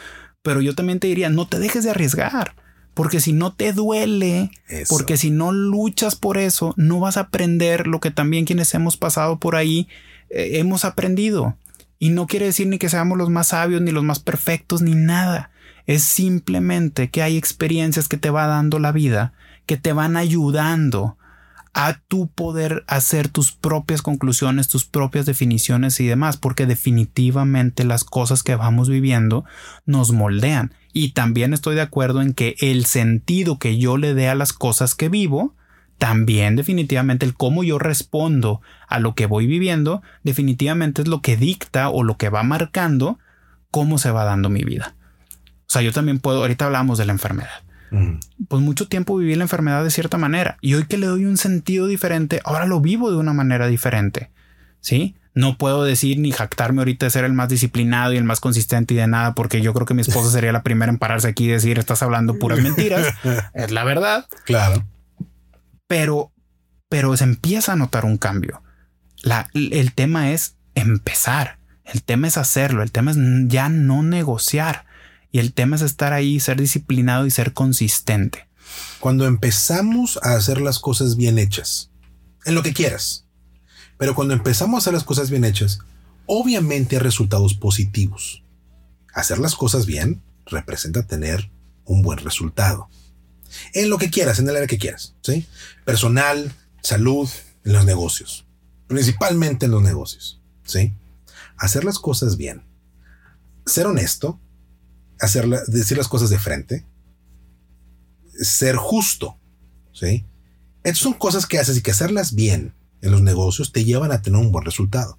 Pero yo también te diría, no te dejes de arriesgar. Porque si no te duele, porque si no luchas por eso, no vas a aprender lo que también quienes hemos pasado por ahí eh, hemos aprendido. Y no quiere decir ni que seamos los más sabios, ni los más perfectos, ni nada. Es simplemente que hay experiencias que te va dando la vida, que te van ayudando a tu poder hacer tus propias conclusiones, tus propias definiciones y demás, porque definitivamente las cosas que vamos viviendo nos moldean. Y también estoy de acuerdo en que el sentido que yo le dé a las cosas que vivo, también definitivamente el cómo yo respondo a lo que voy viviendo, definitivamente es lo que dicta o lo que va marcando cómo se va dando mi vida. O sea, yo también puedo, ahorita hablamos de la enfermedad. Pues mucho tiempo viví la enfermedad de cierta manera y hoy que le doy un sentido diferente, ahora lo vivo de una manera diferente. ¿Sí? No puedo decir ni jactarme ahorita de ser el más disciplinado y el más consistente y de nada, porque yo creo que mi esposa sería la primera en pararse aquí y decir estás hablando puras mentiras. es la verdad. Claro. Pero, pero se empieza a notar un cambio. La, el tema es empezar. El tema es hacerlo. El tema es ya no negociar. Y el tema es estar ahí, ser disciplinado y ser consistente. Cuando empezamos a hacer las cosas bien hechas, en lo que quieras, pero cuando empezamos a hacer las cosas bien hechas, obviamente hay resultados positivos. Hacer las cosas bien representa tener un buen resultado. En lo que quieras, en el área que quieras, ¿sí? Personal, salud, en los negocios. Principalmente en los negocios, ¿sí? Hacer las cosas bien. Ser honesto decir las cosas de frente, ser justo, ¿sí? Estas son cosas que haces y que hacerlas bien en los negocios te llevan a tener un buen resultado.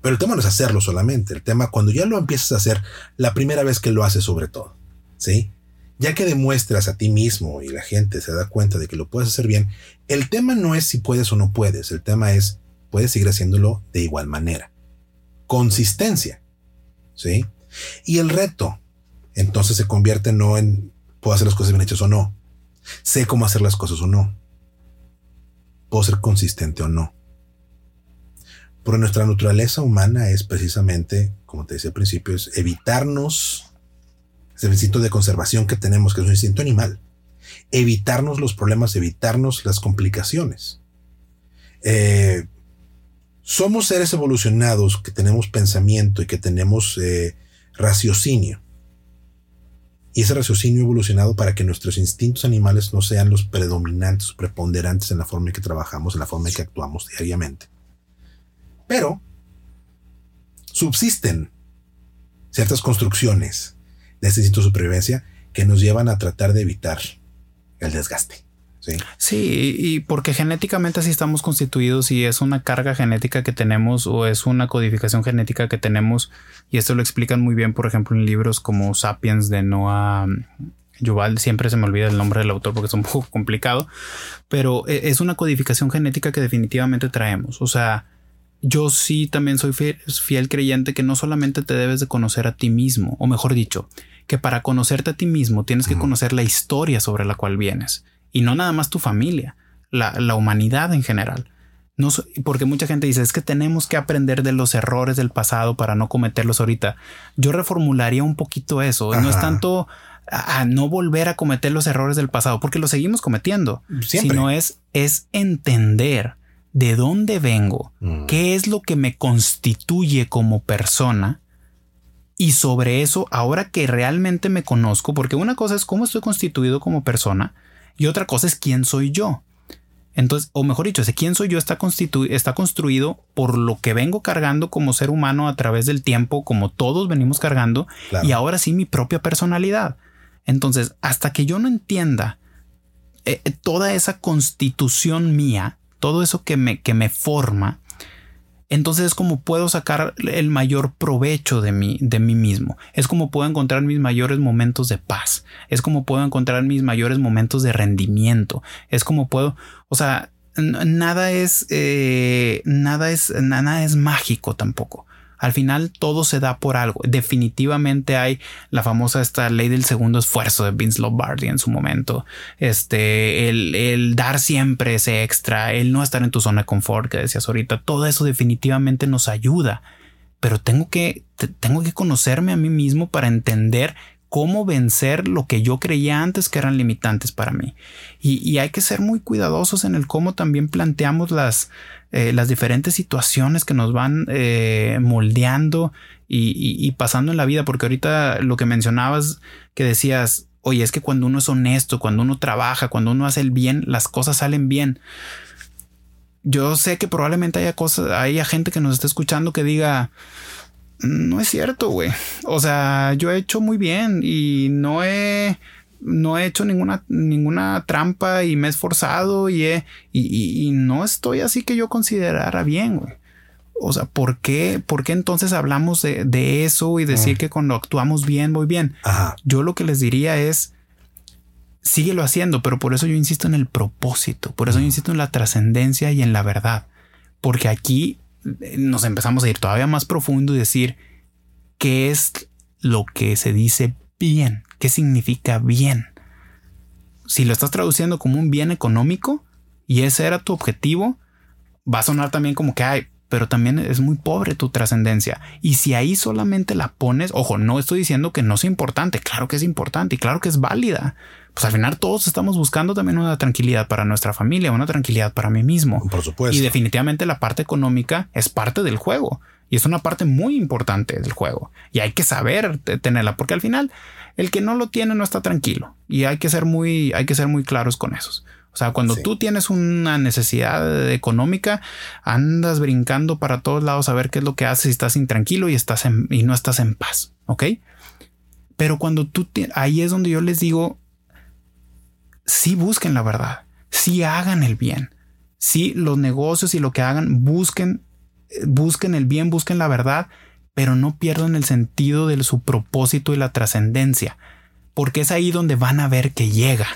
Pero el tema no es hacerlo solamente, el tema cuando ya lo empiezas a hacer la primera vez que lo haces sobre todo, ¿sí? Ya que demuestras a ti mismo y la gente se da cuenta de que lo puedes hacer bien, el tema no es si puedes o no puedes, el tema es puedes seguir haciéndolo de igual manera. Consistencia, ¿sí? Y el reto, entonces se convierte no en puedo hacer las cosas bien hechas o no. Sé cómo hacer las cosas o no. Puedo ser consistente o no. Pero nuestra naturaleza humana es precisamente, como te decía al principio, es evitarnos ese instinto de conservación que tenemos, que es un instinto animal. Evitarnos los problemas, evitarnos las complicaciones. Eh, somos seres evolucionados que tenemos pensamiento y que tenemos eh, raciocinio. Y ese raciocinio evolucionado para que nuestros instintos animales no sean los predominantes, preponderantes en la forma en que trabajamos, en la forma en que actuamos diariamente. Pero subsisten ciertas construcciones de este instinto de supervivencia que nos llevan a tratar de evitar el desgaste. Sí. y porque genéticamente así estamos constituidos y es una carga genética que tenemos o es una codificación genética que tenemos y esto lo explican muy bien, por ejemplo, en libros como Sapiens de Noah Yuval, siempre se me olvida el nombre del autor porque es un poco complicado, pero e, es una codificación genética que definitivamente traemos, o sea, yo sí también soy fiel, fiel creyente que no solamente te debes de conocer a ti mismo, o mejor dicho, que para conocerte a ti mismo tienes que conocer la historia sobre la cual vienes y no nada más tu familia, la, humanidad en general. No, porque mucha gente dice es que tenemos que aprender de los errores del pasado para no cometerlos ahorita. Yo reformularía un poquito eso. No es tanto a, no volver a cometer los errores del pasado, porque los seguimos cometiendo, sino es, es entender de dónde vengo, mm. qué es lo que me constituye como persona. Y sobre eso, ahora que realmente me conozco, porque una cosa es cómo estoy constituido como persona y otra cosa es quién soy yo. Entonces, o mejor dicho, ese quién soy yo está, está construido por lo que vengo cargando como ser humano a través del tiempo, como todos venimos cargando, y ahora sí mi propia personalidad. Entonces, hasta que yo no entienda eh, toda esa constitución mía, todo eso que me, que me forma, entonces es como puedo sacar el mayor provecho de mí, de mí mismo. Es como puedo encontrar mis mayores momentos de paz. Es como puedo encontrar mis mayores momentos de rendimiento. Es como puedo, o sea, nada es, eh, nada es, nada es mágico tampoco. Al final todo se da por algo. Definitivamente hay la famosa esta ley del segundo esfuerzo de Vince Lombardi en su momento. Este, el, dar siempre ese extra, el no estar en tu zona de confort que decías ahorita, todo eso definitivamente nos ayuda. Pero tengo que, tengo que conocerme a mí mismo para entender cómo vencer lo que yo creía antes que eran limitantes para mí. Y, hay que ser muy cuidadosos en el cómo también planteamos las, eh, las diferentes situaciones que nos van eh, moldeando y, pasando en la vida, porque ahorita lo que mencionabas, que decías, Oye, es que cuando uno es honesto, cuando uno trabaja, cuando uno hace el bien, las cosas salen bien. Yo sé que probablemente haya cosas, haya gente que nos está escuchando que diga, no es cierto, güey. O sea, yo he hecho muy bien y no he, no he hecho ninguna, ninguna trampa y me he esforzado y, he, y, no estoy así que yo considerara bien, güey. O sea, ¿por qué, ¿por qué entonces hablamos de, eso y decir mm. que cuando actuamos bien, voy bien? Yo lo que les diría es, síguelo haciendo, pero por eso yo insisto en el propósito, por eso yo mm. insisto en la trascendencia y en la verdad, porque aquí nos empezamos a ir todavía más profundo y decir qué es lo que se dice bien, qué significa bien. Si lo estás traduciendo como un bien económico y ese era tu objetivo, va a sonar también como que hay, pero también es muy pobre tu trascendencia. Y si ahí solamente la pones, ojo, no estoy diciendo que no sea importante, claro que es importante y claro que es válida, pues al final todos estamos buscando también una tranquilidad para nuestra familia, una tranquilidad para mí mismo. Por supuesto. Y definitivamente la parte económica es parte del juego y es una parte muy importante del juego y hay que saber tenerla porque al final el que no lo tiene no está tranquilo y hay que ser muy, hay que ser muy claros con esos. O sea, cuando tú tienes una necesidad económica, andas brincando para todos lados a ver qué es lo que haces y estás intranquilo y estás y no estás en paz. Ok. Pero cuando tú ahí es donde yo les digo, sí busquen la verdad, sí hagan el bien, sí los negocios y lo que hagan busquen, busquen el bien, busquen la verdad, pero no pierdan el sentido de su propósito y la trascendencia, porque es ahí donde van a ver que llega.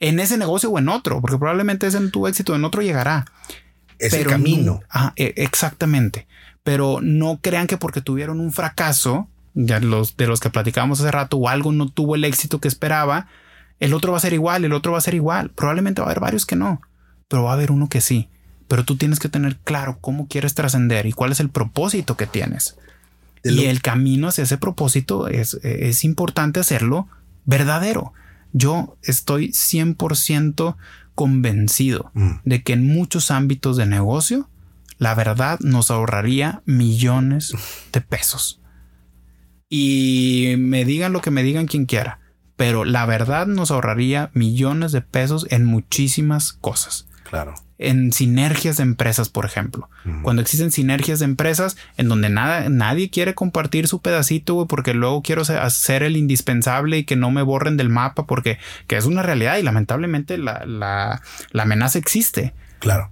En ese negocio o en otro, porque probablemente es en tu éxito, en otro llegará. Es el camino. E, exactamente. Pero no crean que porque tuvieron un fracaso, ya los de los que platicamos hace rato, o algo no tuvo el éxito que esperaba, el otro va a ser igual, el otro va a ser igual. Probablemente va a haber varios que no, pero va a haber uno que sí. Pero tú tienes que tener claro cómo quieres trascender y cuál es el propósito que tienes. Y el camino hacia ese propósito es, es importante hacerlo verdadero. Yo estoy 100% convencido mm. de que en muchos ámbitos de negocio, la verdad nos ahorraría millones de pesos. Y me digan lo que me digan quien quiera pero la verdad nos ahorraría millones de pesos en muchísimas cosas. Claro. En sinergias de empresas, por ejemplo. Cuando existen sinergias de empresas en donde nada, nadie quiere compartir su pedacito, porque luego quiero hacer el indispensable y que no me borren del mapa, porque que es una realidad y lamentablemente la, la, la amenaza existe. Claro.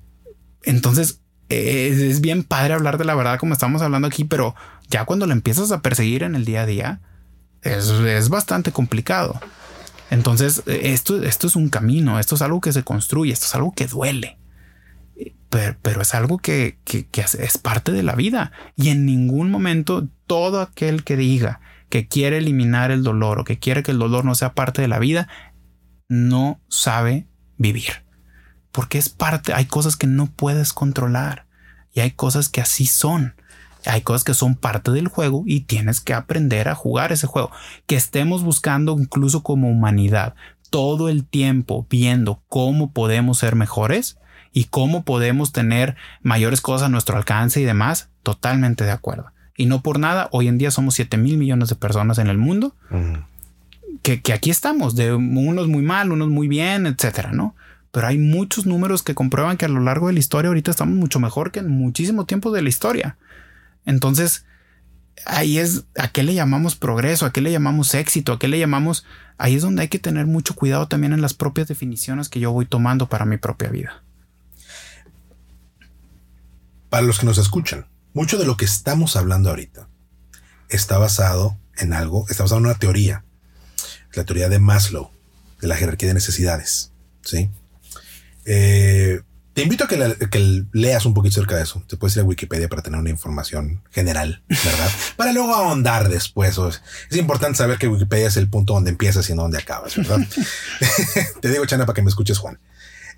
Entonces, es, es bien padre hablar de la verdad como estamos hablando aquí, pero ya cuando lo empiezas a perseguir en el día a día, es, bastante complicado. Entonces, esto, esto es un camino, esto es algo que se construye, esto es algo que duele. Pero, es algo que, es parte de la vida. Y en ningún momento todo aquel que diga que quiere eliminar el dolor o que quiere que el dolor no sea parte de la vida, no sabe vivir. Porque es parte, hay cosas que no puedes controlar y hay cosas que así son. Hay cosas que son parte del juego y tienes que aprender a jugar ese juego. Que estemos buscando incluso como humanidad todo el tiempo viendo cómo podemos ser mejores y cómo podemos tener mayores cosas a nuestro alcance y demás, totalmente de acuerdo. Y no por nada, hoy en día somos 7 mil millones de personas en el mundo. que, que, aquí estamos, de unos muy mal, unos muy bien, etcétera, ¿no? Pero hay muchos números que comprueban que a lo largo de la historia ahorita estamos mucho mejor que en muchísimo tiempo de la historia. Entonces, ahí es a qué le llamamos progreso, a qué le llamamos éxito, a qué le llamamos. Ahí es donde hay que tener mucho cuidado también en las propias definiciones que yo voy tomando para mi propia vida. Para los que nos escuchan, mucho de lo que estamos hablando ahorita está basado en algo, está basado en una teoría, la teoría de Maslow, de la jerarquía de necesidades. Sí. Eh, te invito a que, leas un poquito acerca de eso. Te puedes ir a Wikipedia para tener una información general, ¿verdad? para luego ahondar después. es importante saber que Wikipedia es el punto donde empiezas y no donde acabas, ¿verdad? Te digo, Chana, para que me escuches, Juan.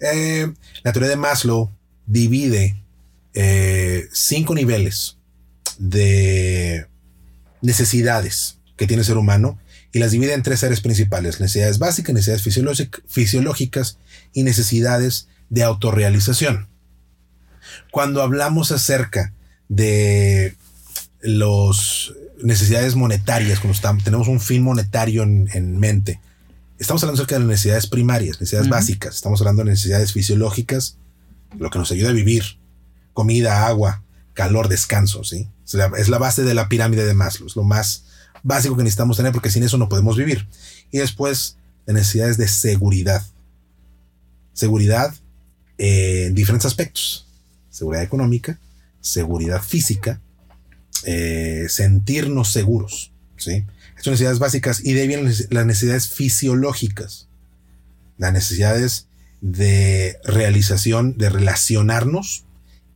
Eh, la teoría de Maslow divide eh, cinco niveles de necesidades que tiene el ser humano y las divide en tres áreas principales. Necesidades básicas, necesidades fisiológicas y necesidades de autorrealización. Cuando hablamos acerca de las necesidades monetarias, cuando tenemos un fin monetario en, mente, estamos hablando acerca de las necesidades primarias, necesidades básicas, estamos hablando de necesidades fisiológicas, lo que nos ayuda a vivir, comida, agua, calor, descanso, ¿sí? Es la, base de la pirámide de Maslow, es lo más básico que necesitamos tener porque sin eso no podemos vivir. Y después, las necesidades de seguridad. Seguridad en diferentes aspectos. Seguridad económica, seguridad física, eh, sentirnos seguros. ¿sí? Son necesidades básicas y de ahí vienen las necesidades fisiológicas. Las necesidades de realización, de relacionarnos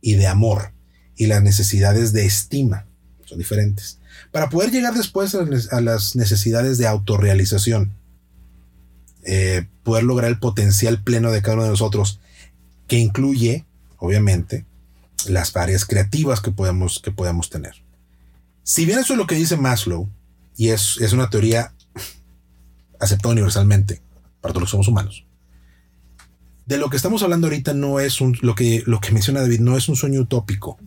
y de amor. Y las necesidades de estima. Son diferentes. Para poder llegar después a las necesidades de autorrealización. Eh, poder lograr el potencial pleno de cada uno de nosotros, que incluye, obviamente, las áreas creativas que podemos, que tener. Si bien eso es lo que dice Maslow, y es, es una teoría aceptada universalmente para todos los somos humanos, de lo que estamos hablando ahorita no es un, lo que, que menciona David, no es un sueño utópico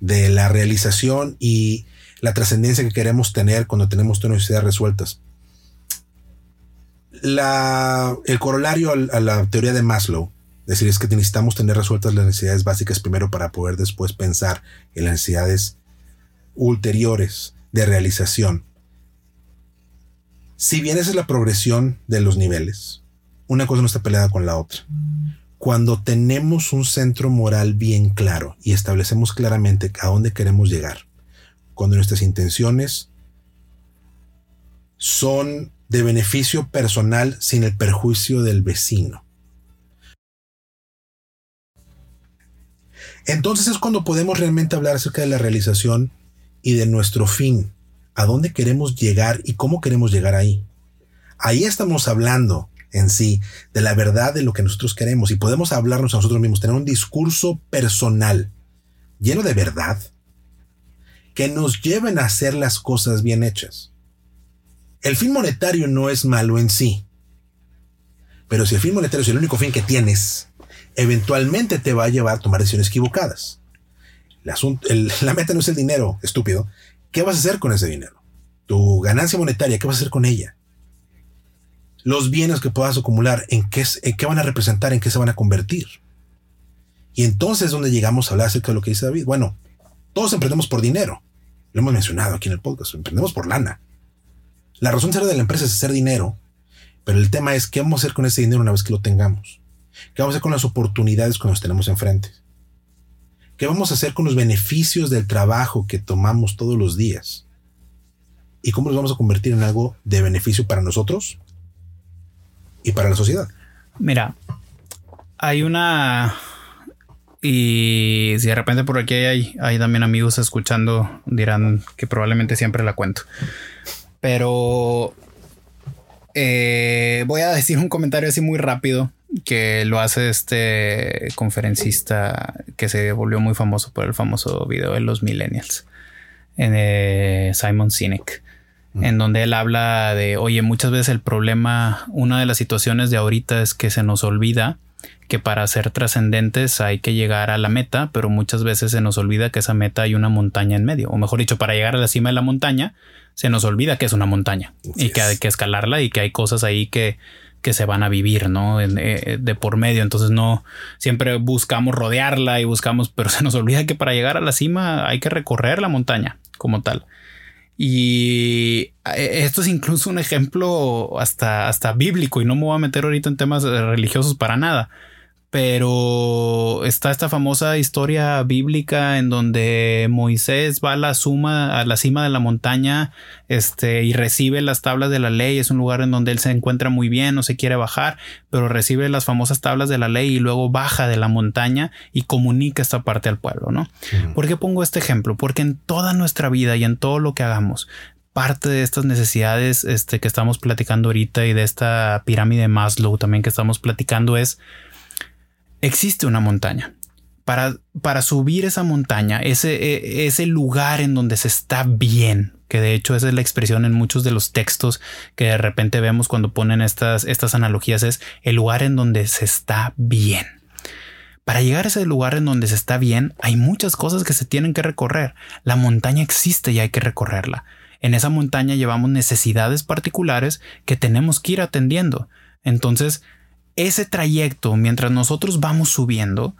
de la realización y la trascendencia que queremos tener cuando tenemos todas nuestras ideas resueltas. La, el corolario a la teoría de Maslow, es decir, es que necesitamos tener resueltas las necesidades básicas primero para poder después pensar en las necesidades ulteriores de realización. Si bien esa es la progresión de los niveles, una cosa no está peleada con la otra. Cuando tenemos un centro moral bien claro y establecemos claramente a dónde queremos llegar, cuando nuestras intenciones son de beneficio personal sin el perjuicio del vecino. Entonces es cuando podemos realmente hablar acerca de la realización y de nuestro fin, a dónde queremos llegar y cómo queremos llegar ahí. Ahí estamos hablando en sí de la verdad de lo que nosotros queremos y podemos hablarnos a nosotros mismos, tener un discurso personal lleno de verdad que nos lleven a hacer las cosas bien hechas. El fin monetario no es malo en sí, pero si el fin monetario es el único fin que tienes, eventualmente te va a llevar a tomar decisiones equivocadas. la meta no es el dinero, estúpido. ¿Qué vas a hacer con ese dinero? Tu ganancia monetaria, ¿qué vas a hacer con ella? Los bienes que puedas acumular, ¿en qué, van a representar? ¿En qué se van a convertir? Y entonces es donde llegamos a hablar acerca de lo que dice David. Bueno, todos emprendemos por dinero. Lo hemos mencionado aquí en el podcast. Emprendemos por lana. La razón ser de la empresa es hacer dinero, pero el tema es qué vamos a hacer con ese dinero una vez que lo tengamos. ¿Qué vamos a hacer con las oportunidades que nos tenemos enfrente? ¿Qué vamos a hacer con los beneficios del trabajo que tomamos todos los días? ¿Y cómo los vamos a convertir en algo de beneficio para nosotros y para la sociedad? Mira, hay una... Y si de repente por aquí hay, hay también amigos escuchando, dirán que probablemente siempre la cuento. Pero eh, voy a decir un comentario así muy rápido que lo hace este conferencista que se volvió muy famoso por el famoso video de los millennials, en, eh, Simon Sinek, en donde él habla de, oye, muchas veces el problema, una de las situaciones de ahorita es que se nos olvida que para ser trascendentes hay que llegar a la meta, pero muchas veces se nos olvida que esa meta hay una montaña en medio, o mejor dicho, para llegar a la cima de la montaña, se nos olvida que es una montaña y que hay que escalarla y que hay cosas ahí que que se van a vivir, ¿no? Eh, de por medio. Entonces no siempre buscamos rodearla y buscamos, pero se nos olvida que para llegar a la cima hay que recorrer la montaña como tal. Y eh, esto es incluso un ejemplo hasta, hasta bíblico y no me voy a meter ahorita en temas religiosos para nada pero está esta famosa historia bíblica en donde Moisés va a la suma, a la cima de la montaña, este, y recibe las tablas de la ley. Es un lugar en donde él se encuentra muy bien, no se quiere bajar, pero recibe las famosas tablas de la ley y luego baja de la montaña y comunica esta parte al pueblo, ¿no? ¿Por qué pongo este ejemplo? Porque en toda nuestra vida y en todo lo que hagamos, parte de estas necesidades este, que estamos platicando ahorita y de esta pirámide Maslow también que estamos platicando es existe una montaña. Para, para subir esa montaña, ese, e, ese lugar en donde se está bien, que de hecho esa es la expresión en muchos de los textos que de repente vemos cuando ponen estas, estas analogías, es el lugar en donde se está bien. Para llegar a ese lugar en donde se está bien, hay muchas cosas que se tienen que recorrer. La montaña existe y hay que recorrerla. En esa montaña llevamos necesidades particulares que tenemos que ir atendiendo. Entonces, ese trayecto, mientras nosotros vamos subiendo,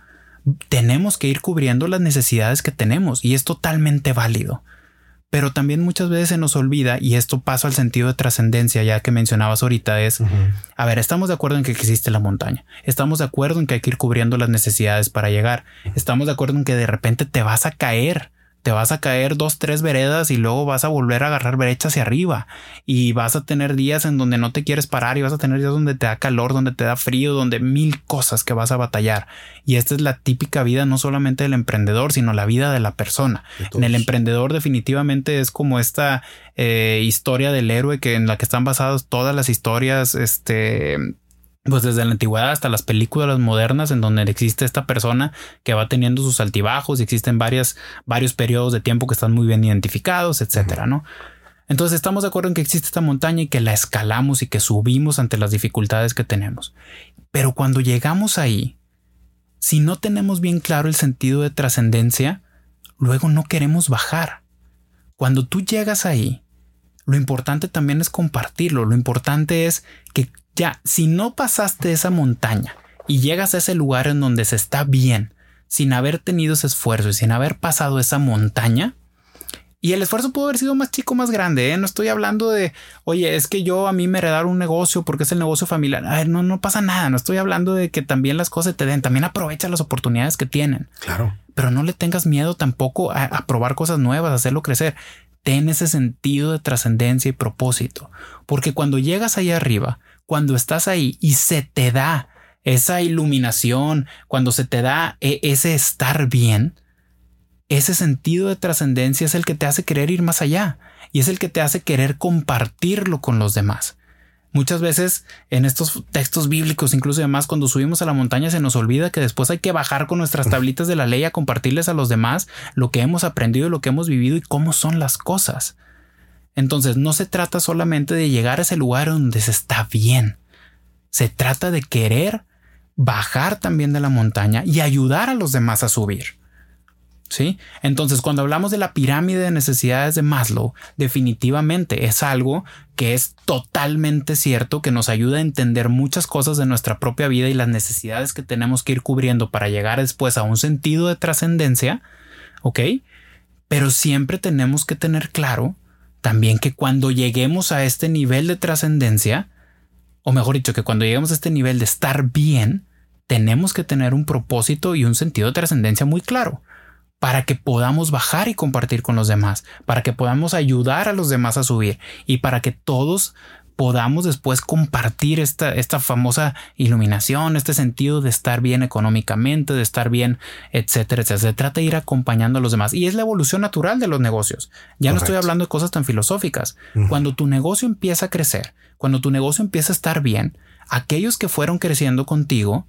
tenemos que ir cubriendo las necesidades que tenemos y es totalmente válido. Pero también muchas veces se nos olvida, y esto pasa al sentido de trascendencia, ya que mencionabas ahorita, es, a ver, estamos de acuerdo en que existe la montaña, estamos de acuerdo en que hay que ir cubriendo las necesidades para llegar, estamos de acuerdo en que de repente te vas a caer te vas a caer dos, tres veredas y luego vas a volver a agarrar brecha hacia arriba y vas a tener días en donde no te quieres parar y vas a tener días donde te da calor, donde te da frío, donde mil cosas que vas a batallar. Y esta es la típica vida no solamente del emprendedor, sino la vida de la persona. En el emprendedor definitivamente es como esta eh, historia del héroe que en la que están basadas todas las historias, este, pues desde la antigüedad hasta las películas modernas en donde existe esta persona que va teniendo sus altibajos y existen varias, varios periodos de tiempo que están muy bien identificados, etcétera, ¿no? Entonces estamos de acuerdo en que existe esta montaña y que la escalamos y que subimos ante las dificultades que tenemos. Pero cuando llegamos ahí, si no tenemos bien claro el sentido de trascendencia, luego no queremos bajar. Cuando tú llegas ahí, lo importante también es compartirlo, lo importante es que ya, si no pasaste esa montaña y llegas a ese lugar en donde se está bien, sin haber tenido ese esfuerzo y sin haber pasado esa montaña, y el esfuerzo pudo haber sido más chico, más grande. ¿eh? No estoy hablando de, oye, es que yo a mí me heredaron un negocio porque es el negocio familiar. A ver, no, no pasa nada. No estoy hablando de que también las cosas te den. También aprovecha las oportunidades que tienen. Claro. Pero no le tengas miedo tampoco a, a probar cosas nuevas, a hacerlo crecer. Ten ese sentido de trascendencia y propósito. Porque cuando llegas ahí arriba, cuando estás ahí y se te da esa iluminación, cuando se te da e, ese estar bien, ese sentido de trascendencia es el que te hace querer ir más allá y es el que te hace querer compartirlo con los demás. Muchas veces en estos textos bíblicos, incluso además cuando subimos a la montaña se nos olvida que después hay que bajar con nuestras tablitas de la ley a compartirles a los demás lo que hemos aprendido, lo que hemos vivido y cómo son las cosas. Entonces no se trata solamente de llegar a ese lugar donde se está bien. Se trata de querer bajar también de la montaña y ayudar a los demás a subir. ¿Sí? Entonces, cuando hablamos de la pirámide de necesidades de Maslow, definitivamente es algo que es totalmente cierto, que nos ayuda a entender muchas cosas de nuestra propia vida y las necesidades que tenemos que ir cubriendo para llegar después a un sentido de trascendencia, ¿ok? Pero siempre tenemos que tener claro también que cuando lleguemos a este nivel de trascendencia, o mejor dicho, que cuando lleguemos a este nivel de estar bien, tenemos que tener un propósito y un sentido de trascendencia muy claro para que podamos bajar y compartir con los demás, para que podamos ayudar a los demás a subir y para que todos podamos después compartir esta, esta famosa iluminación, este sentido de estar bien económicamente, de estar bien, etcétera, etcétera. Se trata de ir acompañando a los demás y es la evolución natural de los negocios. Ya no estoy hablando de cosas tan filosóficas. Cuando tu negocio empieza a crecer, cuando tu negocio empieza a estar bien, aquellos que fueron creciendo contigo,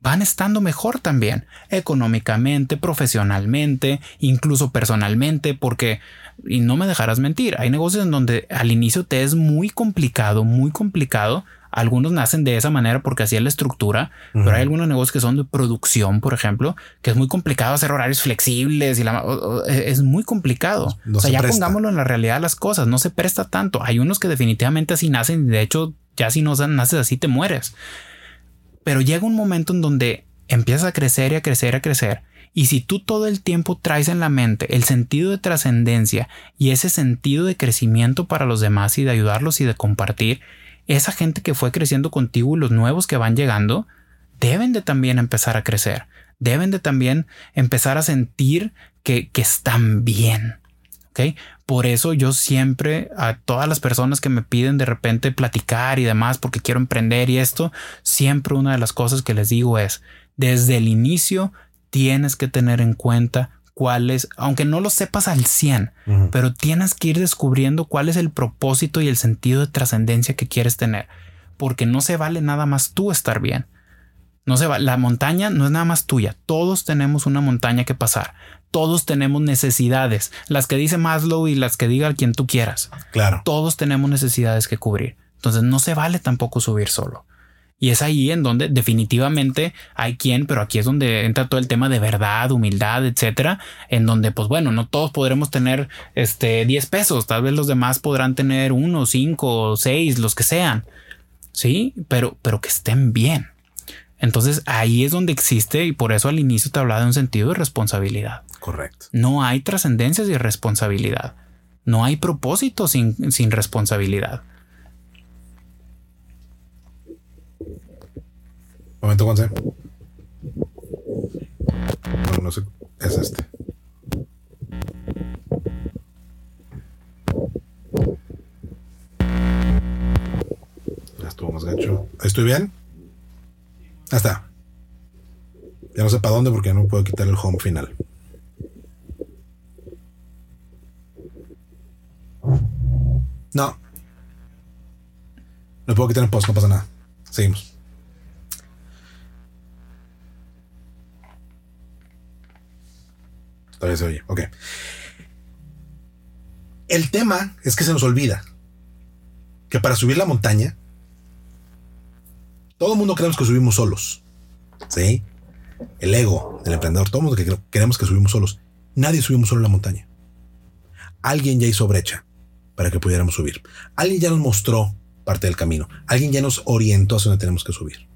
van estando mejor también, económicamente, profesionalmente, incluso personalmente, porque, y no me dejarás mentir, hay negocios en donde al inicio te es muy complicado, muy complicado. Algunos nacen de esa manera porque así es la estructura, pero hay algunos negocios que son de producción, por ejemplo, que es muy complicado hacer horarios flexibles y la, e, es muy complicado. o sea, ya pongámoslo en la realidad de las cosas, no se presta tanto. Hay unos que definitivamente así nacen y de hecho ya si no naces así te mueres. Pero llega un momento en donde empiezas a crecer y a crecer y a crecer. Y si tú todo el tiempo traes en la mente el sentido de trascendencia y ese sentido de crecimiento para los demás y de ayudarlos y de compartir, esa gente que fue creciendo contigo y los nuevos que van llegando, deben de también empezar a crecer. Deben de también empezar a sentir que, que están bien. Por eso yo siempre a todas las personas que me piden de repente platicar y demás porque quiero emprender y esto, siempre una de las cosas que les digo es, desde el inicio tienes que tener en cuenta cuál es, aunque no lo sepas al 100, pero tienes que ir descubriendo cuál es el propósito y el sentido de trascendencia que quieres tener, porque no se vale nada más tú estar bien. No se va, la montaña no es nada más tuya, todos tenemos una montaña que pasar todos tenemos necesidades, las que dice Maslow y las que diga quien tú quieras. Claro. Todos tenemos necesidades que cubrir. Entonces no se vale tampoco subir solo. Y es ahí en donde definitivamente hay quien, pero aquí es donde entra todo el tema de verdad, humildad, etcétera, en donde, pues bueno, no todos podremos tener este 10 pesos, tal vez los demás podrán tener uno, cinco, seis, los que sean, sí, pero, pero que estén bien. Entonces ahí es donde existe, y por eso al inicio te hablaba de un sentido de responsabilidad. Correcto. No hay trascendencia sin responsabilidad. No hay propósito sin, sin responsabilidad. Momento, Juanse. No, no sé. Es este. Ya estuvo más gacho. ¿Estoy bien? Ya está. Ya no sé para dónde porque no puedo quitar el home final. No. No puedo quitar el post, no pasa nada. Seguimos. Todavía se oye. Ok. El tema es que se nos olvida que para subir la montaña, todo el mundo creemos que subimos solos. ¿Sí? El ego del emprendedor, todo el mundo que queremos que subimos solos. Nadie subimos solo la montaña. Alguien ya hizo brecha para que pudiéramos subir. Alguien ya nos mostró parte del camino. Alguien ya nos orientó hacia donde tenemos que subir.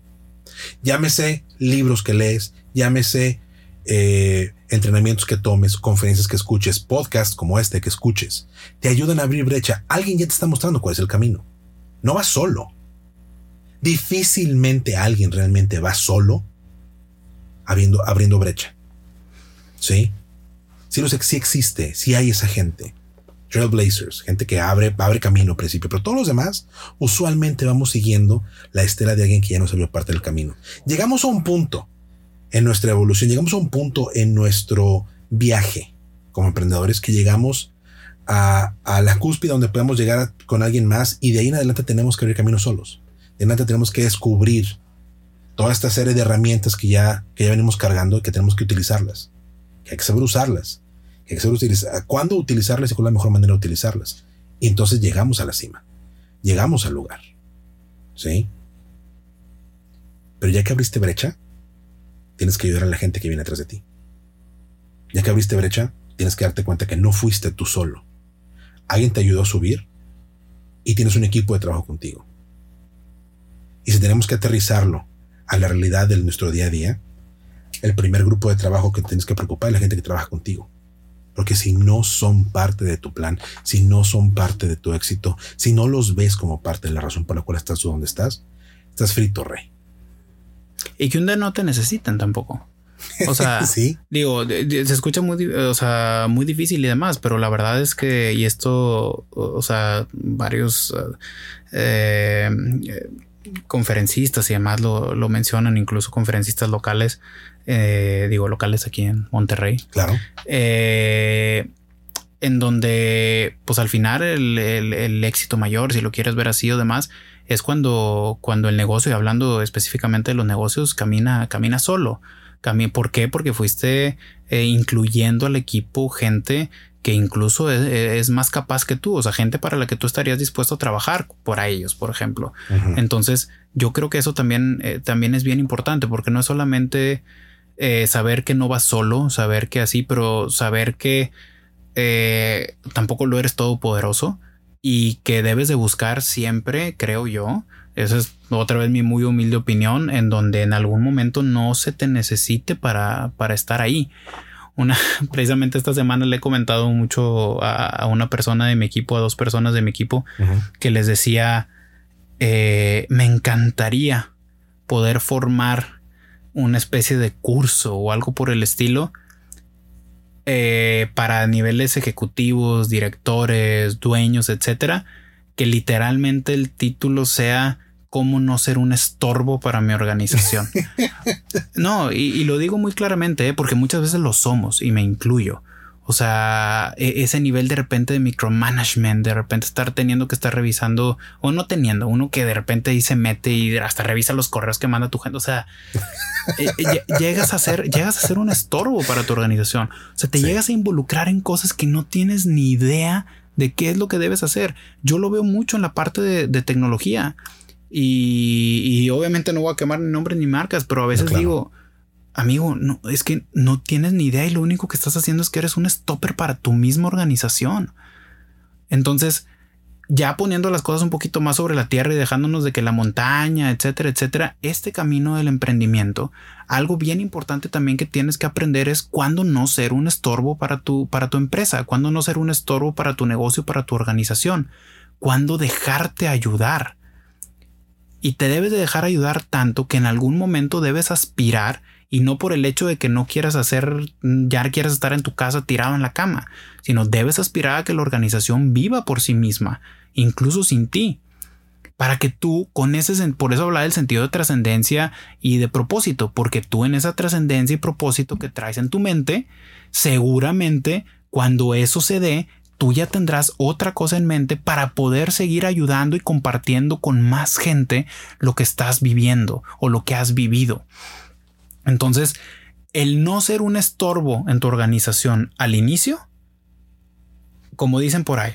Llámese libros que lees, llámese eh, entrenamientos que tomes, conferencias que escuches, podcasts como este que escuches, te ayudan a abrir brecha. Alguien ya te está mostrando cuál es el camino. No vas solo. Difícilmente alguien realmente va solo abriendo, abriendo brecha. ¿Sí? Sí, sí existe, sí hay esa gente. Trailblazers, gente que abre, camino al principio, pero todos los demás usualmente vamos siguiendo la estela de alguien que ya nos abrió parte del camino. Llegamos a un punto en nuestra evolución, llegamos a un punto en nuestro viaje como emprendedores que llegamos a, la cúspide donde podemos llegar con alguien más y de ahí en adelante tenemos que abrir camino solos. De ahí en adelante tenemos que descubrir toda esta serie de herramientas que ya, que ya venimos cargando y que tenemos que utilizarlas. Que hay que saber usarlas. Que hay que saber utilizar, cuándo utilizarlas y cuál es la mejor manera de utilizarlas. Y entonces llegamos a la cima. Llegamos al lugar. ¿Sí? Pero ya que abriste brecha, tienes que ayudar a la gente que viene atrás de ti. Ya que abriste brecha, tienes que darte cuenta que no fuiste tú solo. Alguien te ayudó a subir y tienes un equipo de trabajo contigo. Y si tenemos que aterrizarlo a la realidad de nuestro día a día, el primer grupo de trabajo que tienes que preocupar es la gente que trabaja contigo. Porque si no son parte de tu plan, si no son parte de tu éxito, si no los ves como parte de la razón por la cual estás donde estás, estás frito, rey. Y que un día no te necesitan tampoco. O sea, sí. digo, se escucha muy, o sea, muy difícil y demás, pero la verdad es que, y esto, o sea, varios eh, conferencistas y demás lo, lo, mencionan, incluso conferencistas locales, eh, digo, locales aquí en Monterrey. Claro. Eh, en donde, pues al final, el, el, el éxito mayor, si lo quieres ver así o demás, es cuando, cuando el negocio, y hablando específicamente de los negocios, camina, camina solo. ¿Por qué? Porque fuiste eh, incluyendo al equipo gente que incluso es, más capaz que tú, o sea, gente para la que tú estarías dispuesto a trabajar por ellos, por ejemplo. Entonces, yo creo que eso también, eh, también es bien importante, porque no es solamente eh, saber que no vas solo, saber que así, pero saber que tampoco lo eres todopoderoso y que debes de buscar siempre, creo yo. Esa es otra vez mi muy humilde opinión, en donde en algún momento no se te necesite para, para estar ahí. Una, precisamente esta semana le he comentado mucho a, una persona de mi equipo, a dos personas de mi equipo, que les decía, eh, me encantaría poder formar una especie de curso o algo por el estilo eh, para niveles ejecutivos, directores, dueños, etcétera, que literalmente el título sea cómo no ser un estorbo para mi organización. no, y, lo digo muy claramente, ¿eh? porque muchas veces lo somos y me incluyo. O sea, e, ese nivel de repente de micromanagement, de repente estar teniendo que estar revisando o no teniendo uno que de repente ahí se mete y hasta revisa los correos que manda tu gente. O sea, eh, eh, llegas a ser, llegas a ser un estorbo para tu organización. O sea, te llegas a involucrar en cosas que no tienes ni idea de qué es lo que debes hacer. Yo lo veo mucho en la parte de, tecnología. Y, y obviamente no voy a quemar ni nombres ni marcas, pero a veces digo, amigo, no, es que no tienes ni idea y lo único que estás haciendo es que eres un stopper para tu misma organización. Entonces, ya poniendo las cosas un poquito más sobre la tierra y dejándonos de que la montaña, etcétera, etcétera, este camino del emprendimiento, algo bien importante también que tienes que aprender es cuándo no ser un estorbo para tu, para tu empresa, cuándo no ser un estorbo para tu negocio, para tu organización, cuándo dejarte ayudar. Y te debes de dejar ayudar tanto que en algún momento debes aspirar y no por el hecho de que no quieras hacer, ya quieras estar en tu casa tirado en la cama, sino debes aspirar a que la organización viva por sí misma, incluso sin ti, para que tú con ese, por eso hablar del sentido de trascendencia y de propósito, porque tú en esa trascendencia y propósito que traes en tu mente, seguramente cuando eso se dé, tú ya tendrás otra cosa en mente para poder seguir ayudando y compartiendo con más gente lo que estás viviendo o lo que has vivido. Entonces, el no ser un estorbo en tu organización al inicio, como dicen por ahí,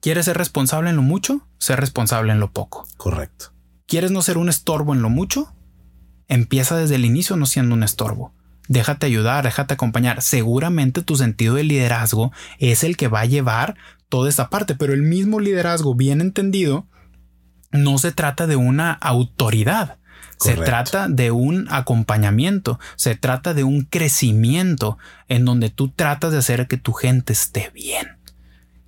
¿quieres ser responsable en lo mucho? Ser responsable en lo poco. Correcto. ¿Quieres no ser un estorbo en lo mucho? Empieza desde el inicio no siendo un estorbo. Déjate ayudar, déjate acompañar. Seguramente tu sentido de liderazgo es el que va a llevar toda esta parte, pero el mismo liderazgo bien entendido no se trata de una autoridad. Se trata de un acompañamiento, se trata de un crecimiento en donde tú tratas de hacer que tu gente esté bien.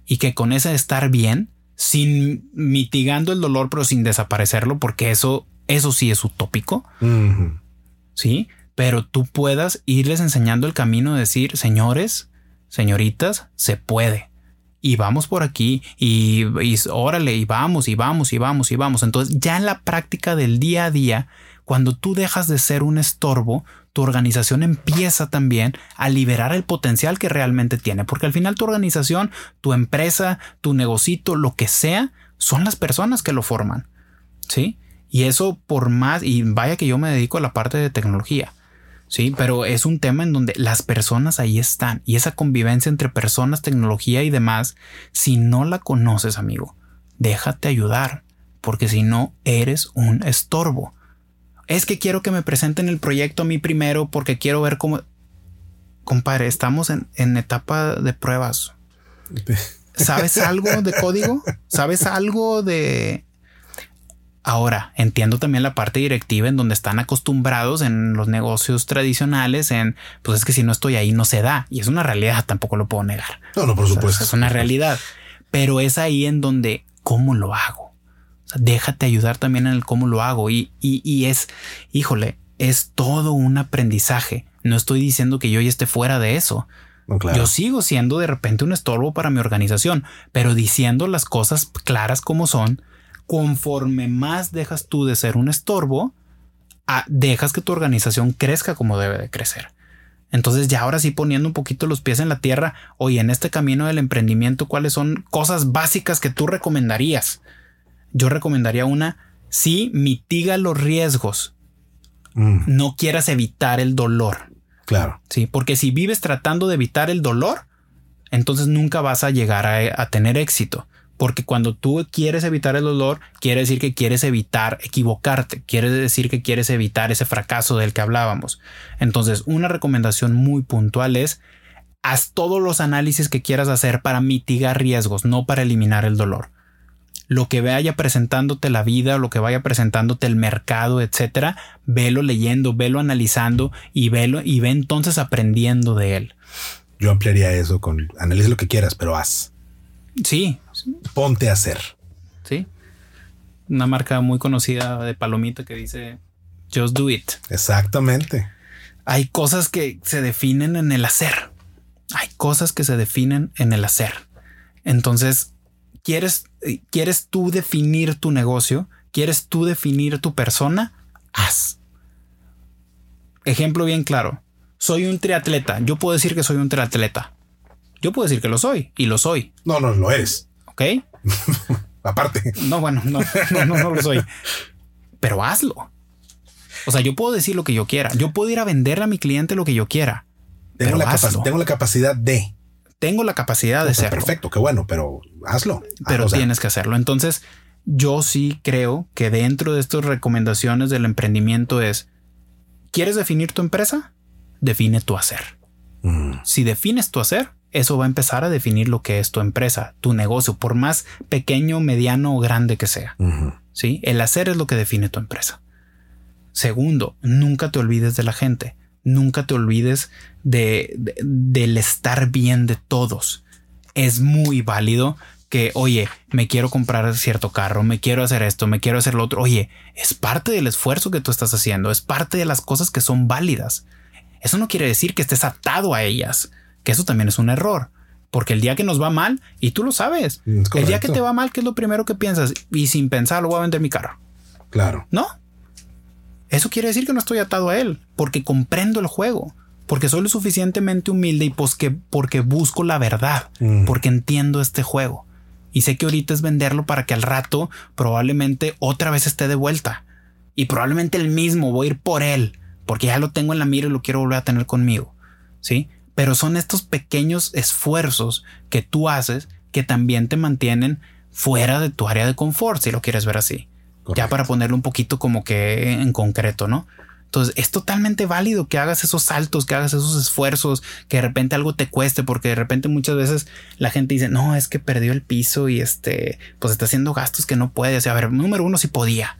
Y que con ese estar bien, sin mitigando el dolor, pero sin desaparecerlo, porque eso, eso sí es utópico. Sí, pero tú puedas irles enseñando el camino de decir, señores, señoritas, se puede. Y vamos por aquí y, y órale, y vamos, y vamos, y vamos, y vamos. Entonces, ya en la práctica del día a día, cuando tú dejas de ser un estorbo, tu organización empieza también a liberar el potencial que realmente tiene, porque al final tu organización, tu empresa, tu negocito, lo que sea, son las personas que lo forman. ¿Sí? Y eso por más, y vaya que yo me dedico a la parte de tecnología. Sí, pero es un tema en donde las personas ahí están y esa convivencia entre personas, tecnología y demás, si no la conoces, amigo, déjate ayudar, porque si no, eres un estorbo es que quiero que me presenten el proyecto a mí primero porque quiero ver cómo... Compadre, estamos en, en etapa de pruebas. ¿Sabes algo de código? ¿Sabes algo de... Ahora, entiendo también la parte directiva en donde están acostumbrados en los negocios tradicionales en, pues es que si no estoy ahí no se da. Y es una realidad, tampoco lo puedo negar. No, no, por supuesto. es una realidad. Pero es ahí en donde, ¿cómo lo hago? déjate ayudar también en el cómo lo hago y, y, es, híjole, es todo un aprendizaje. No estoy diciendo que yo ya esté fuera de eso. Yo sigo siendo de repente un estorbo para mi organización, pero diciendo las cosas claras como son, conforme más dejas tú de ser un estorbo, dejas que tu organización crezca como debe de crecer. Entonces ya ahora sí poniendo un poquito los pies en la tierra, oye, en este camino del emprendimiento, ¿cuáles son cosas básicas que tú recomendarías? yo recomendaría una, sí, mitiga los riesgos. Mm. No quieras evitar el dolor. Claro. Sí, porque si vives tratando de evitar el dolor, entonces nunca vas a llegar a, tener éxito. Porque cuando tú quieres evitar el dolor, quiere decir que quieres evitar equivocarte, quiere decir que quieres evitar ese fracaso del que hablábamos. Entonces, una recomendación muy puntual es haz todos los análisis que quieras hacer para mitigar riesgos, no para eliminar el dolor lo que vaya presentándote la vida, lo que vaya presentándote el mercado, etcétera, velo leyendo, velo analizando y velo y ve entonces aprendiendo de él. Yo ampliaría eso con analiza lo que quieras, pero haz. Sí. Ponte a hacer. Sí. Una marca muy conocida de palomita que dice just do it. Exactamente. Hay cosas que se definen en el hacer. Hay cosas que se definen en el hacer. Entonces, ¿Quieres, eh, ¿Quieres tú definir tu negocio? ¿Quieres tú definir tu persona? Haz. Ejemplo bien claro. Soy un triatleta. Yo puedo decir que soy un triatleta. Yo puedo decir que lo soy y lo soy. No, no lo eres. Ok. Aparte. No, bueno, no, no, no, no lo soy. Pero hazlo. O sea, yo puedo decir lo que yo quiera. Yo puedo ir a venderle a mi cliente lo que yo quiera. Tengo, la, tengo la capacidad de tengo la capacidad de ser Perfecto, qué bueno, pero hazlo. Pero tienes que hacerlo. Entonces, yo sí creo que dentro de estas recomendaciones del emprendimiento es, ¿quieres definir tu empresa? Define tu hacer. Mm. Si defines tu hacer, eso va a empezar a definir lo que es tu empresa, tu negocio, por más pequeño, mediano o grande que sea. ¿sí? El hacer es lo que define tu empresa. Segundo, nunca te olvides de la gente. Nunca te olvides de, de- del estar bien de todos. Es muy válido que, oye, me quiero comprar cierto carro, me quiero hacer esto, me quiero hacer lo otro. Oye, es parte del esfuerzo que tú estás haciendo, es parte de las cosas que son válidas. Eso no quiere decir que estés atado a ellas, que eso también es un error. Porque el día que nos va mal, y tú lo sabes, Es el día que te va mal, ¿qué es lo primero que piensas? Y sin pensar, lo voy a vender mi carro. Claro. No. Eso quiere decir que no estoy atado a él, porque comprendo el juego, porque soy lo suficientemente humilde y pues que porque busco la verdad, Mm. porque entiendo este juego. Y sé que ahorita es venderlo para que al rato probablemente otra vez esté de vuelta. Y probablemente el mismo voy a ir por él, porque ya lo tengo en la mira y lo quiero volver a tener conmigo. ¿Sí? Pero son estos pequeños esfuerzos que tú haces que también te mantienen fuera de tu área de confort, si lo quieres ver así. Ya para ponerlo un poquito como que en concreto, ¿no? Entonces es totalmente válido que hagas esos saltos, que hagas esos esfuerzos, que de repente algo te cueste, porque de repente muchas veces la gente dice, no, es que perdió el piso y este, pues está haciendo gastos que no puede. O sea, a ver, número uno, si podía.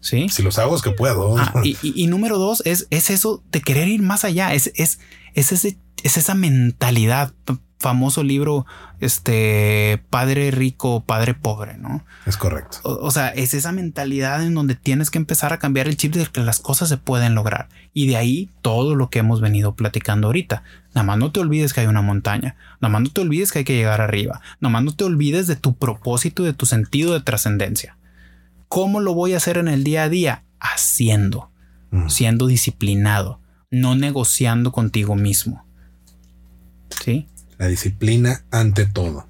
Sí. Si los hago es que puedo. Ah, y, y- y número dos es, es eso de querer ir más allá. Es, es, es, ese, es esa mentalidad. Famoso libro, este padre rico, padre pobre, ¿no? Es correcto. O, o sea, es esa mentalidad en donde tienes que empezar a cambiar el chip de que las cosas se pueden lograr. Y de ahí todo lo que hemos venido platicando ahorita. Nada más no te olvides que hay una montaña. Nada más no te olvides que hay que llegar arriba. Nada más no te olvides de tu propósito de tu sentido de trascendencia. ¿Cómo lo voy a hacer en el día a día? Haciendo, Mm. siendo disciplinado, no negociando contigo mismo. ¿Sí? La disciplina ante todo.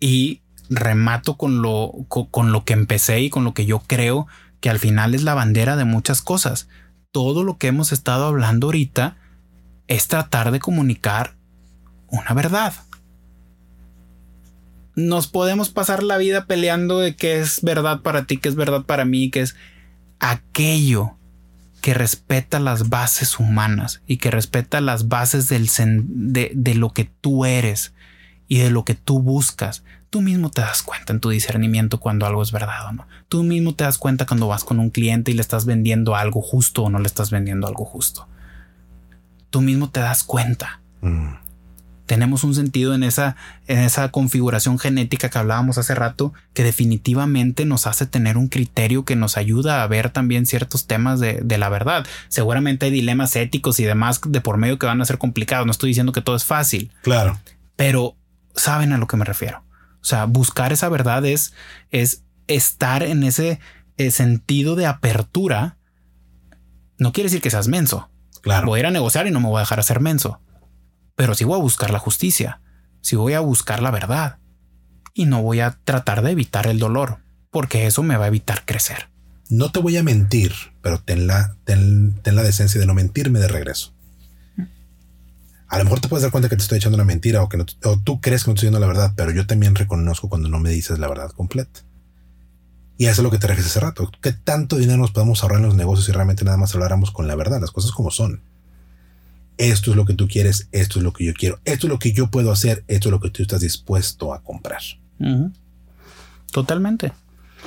y remato con lo, co- con, lo que empecé y con lo que yo creo que al final es la bandera de muchas cosas. Todo lo que hemos estado hablando ahorita es tratar de comunicar una verdad. Nos podemos pasar la vida peleando de qué es verdad para ti, qué es verdad para mí, qué es aquello que respeta las bases humanas y que respeta las bases del de, de lo que tú eres y de lo que tú buscas. Tú mismo te das cuenta en tu discernimiento cuando algo es verdad o no. Tú mismo te das cuenta cuando vas con un cliente y le estás vendiendo algo justo o no le estás vendiendo algo justo. Tú mismo te das cuenta. Mm. Tenemos un sentido en esa, en esa configuración genética que hablábamos hace rato que definitivamente nos hace tener un criterio que nos ayuda a ver también ciertos temas de, de la verdad. Seguramente hay dilemas éticos y demás de por medio que van a ser complicados. No estoy diciendo que todo es fácil, Claro. pero saben a lo que me refiero. O sea, buscar esa verdad es, es estar en ese eh, sentido de apertura. No quiere decir que seas menso. Claro. Voy a ir a negociar y no me voy a dejar hacer menso. Pero sí voy a buscar la justicia. Sí voy a buscar la verdad. Y no voy a tratar de evitar el dolor, porque eso me va a evitar crecer. No te voy a mentir, pero ten la, ten, ten la decencia de no mentirme de regreso. A lo mejor te puedes dar cuenta que te estoy echando una mentira o que no, o tú crees que no estoy diciendo la verdad, pero yo también reconozco cuando no me dices la verdad completa. Y eso es lo que te refieres hace rato. ¿Qué tanto dinero nos podemos ahorrar en los negocios si realmente nada más habláramos con la verdad, las cosas como son? Esto es lo que tú quieres, esto es lo que yo quiero, esto es lo que yo puedo hacer, esto es lo que tú estás dispuesto a comprar. Totalmente.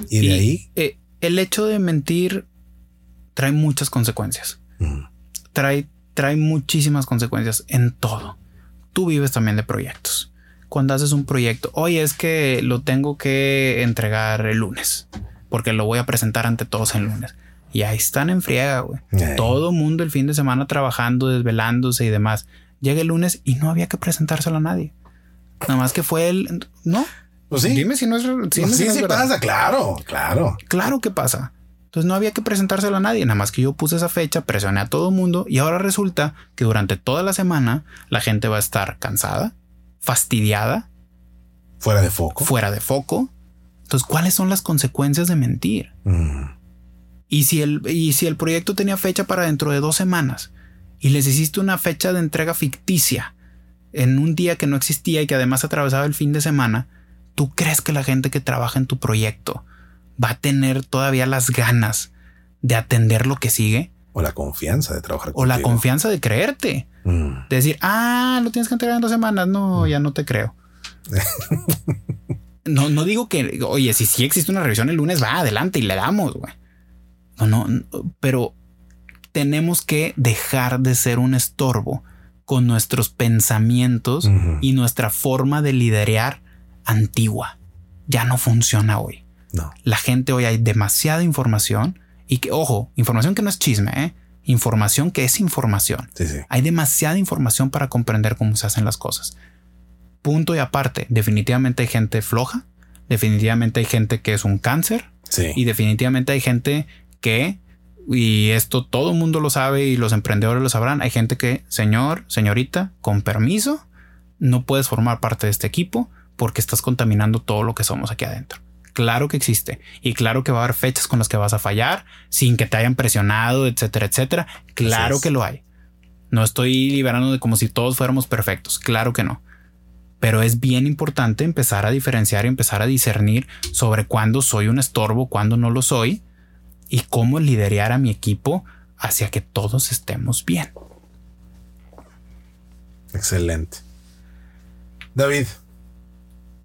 Y de ahí, eh, el hecho de mentir trae muchas consecuencias. mm, Trae, trae muchísimas consecuencias en todo. Tú vives también de proyectos. Cuando haces un proyecto, oye, es que lo tengo que entregar el lunes, porque lo voy a presentar ante todos el lunes. Y ahí están en friega, güey. eh, Todo mundo el fin de semana trabajando, desvelándose y demás. Llega el lunes y no había que presentárselo a nadie. Nada más que fue el... No. pues sí, Dime si no es... dime Pues si sí, no sí pasa, claro, claro. Claro que pasa. Entonces no había que presentárselo a nadie, nada más que yo puse esa fecha, presioné a todo mundo y ahora resulta que durante toda la semana la gente va a estar cansada, fastidiada, Fuera de foco. fuera de foco. Entonces, ¿cuáles son las consecuencias de mentir? Mm, Y si el, y si el proyecto tenía fecha para dentro de dos semanas y les hiciste una fecha de entrega ficticia en un día que no existía y que además atravesaba el fin de semana, ¿tú crees que la gente que trabaja en tu proyecto va a tener todavía las ganas de atender lo que sigue? O la confianza de trabajar. O la confianza de creerte. Mm. De decir, ah, lo tienes que entregar en dos semanas. No, mm. ya no te creo. no, no digo que, oye, si sí existe una revisión el lunes, va adelante y le damos, güey. No, pero tenemos que dejar de ser un estorbo con nuestros pensamientos y nuestra forma de liderar antigua. Ya no funciona hoy. No. La gente hoy hay demasiada información y que, ojo, información que no es chisme, ¿eh? información que es información. Hay demasiada información para comprender cómo se hacen las cosas. Punto y aparte, definitivamente hay gente floja, definitivamente hay gente que es un cáncer y definitivamente hay gente que, y esto todo el mundo lo sabe y los emprendedores lo sabrán, hay gente que, señor, señorita, con permiso, no puedes formar parte de este equipo porque estás contaminando todo lo que somos aquí adentro. Claro que existe y claro que va a haber fechas con las que vas a fallar sin que te hayan presionado, etcétera, etcétera. Claro que lo hay. No estoy liberando de como si todos fuéramos perfectos. Claro que no. Pero es bien importante empezar a diferenciar y empezar a discernir sobre cuándo soy un estorbo, cuándo no lo soy y cómo liderar a mi equipo hacia que todos estemos bien. Excelente. David,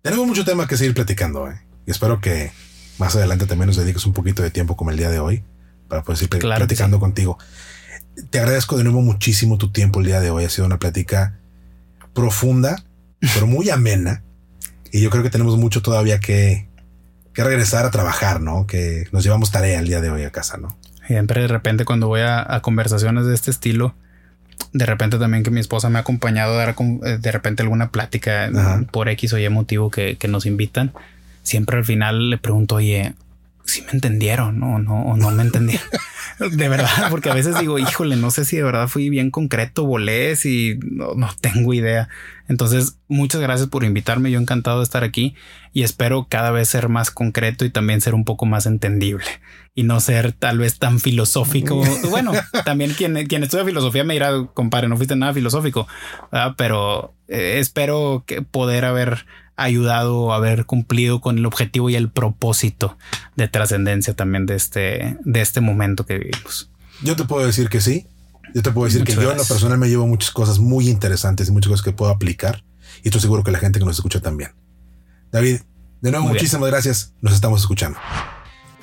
tenemos mucho tema que seguir platicando ¿eh? y espero que más adelante también nos dediques un poquito de tiempo como el día de hoy para poder seguir platicando contigo. Te agradezco de nuevo muchísimo tu tiempo el día de hoy. Ha sido una plática profunda, pero muy amena. Y yo creo que tenemos mucho todavía que, que regresar a trabajar, ¿no? Que nos llevamos tarea el día de hoy a casa, ¿no? Siempre de repente cuando voy a, conversaciones de este estilo, de repente también que mi esposa me ha acompañado a dar eh, de repente alguna plática por X o Y motivo que, que, nos invitan, siempre al final le pregunto, oye, si me entendieron o no, o no me entendieron. de verdad, porque a veces digo, híjole, no sé si de verdad fui bien concreto, volé, si no, no tengo idea. Entonces, muchas gracias por invitarme. Yo encantado de estar aquí y espero cada vez ser más concreto y también ser un poco más entendible y no ser tal vez tan filosófico. bueno, también quien, quien estudia filosofía me dirá, compadre, no fuiste nada filosófico, pero eh, espero que poder haber ayudado a haber cumplido con el objetivo y el propósito de trascendencia también de este, de este momento que vivimos. Yo te puedo decir que sí. Yo te puedo decir que yo en lo personal me llevo muchas cosas muy interesantes y muchas cosas que puedo aplicar. Y estoy seguro que la gente que nos escucha también. David, de nuevo, muchísimas gracias. Nos estamos escuchando.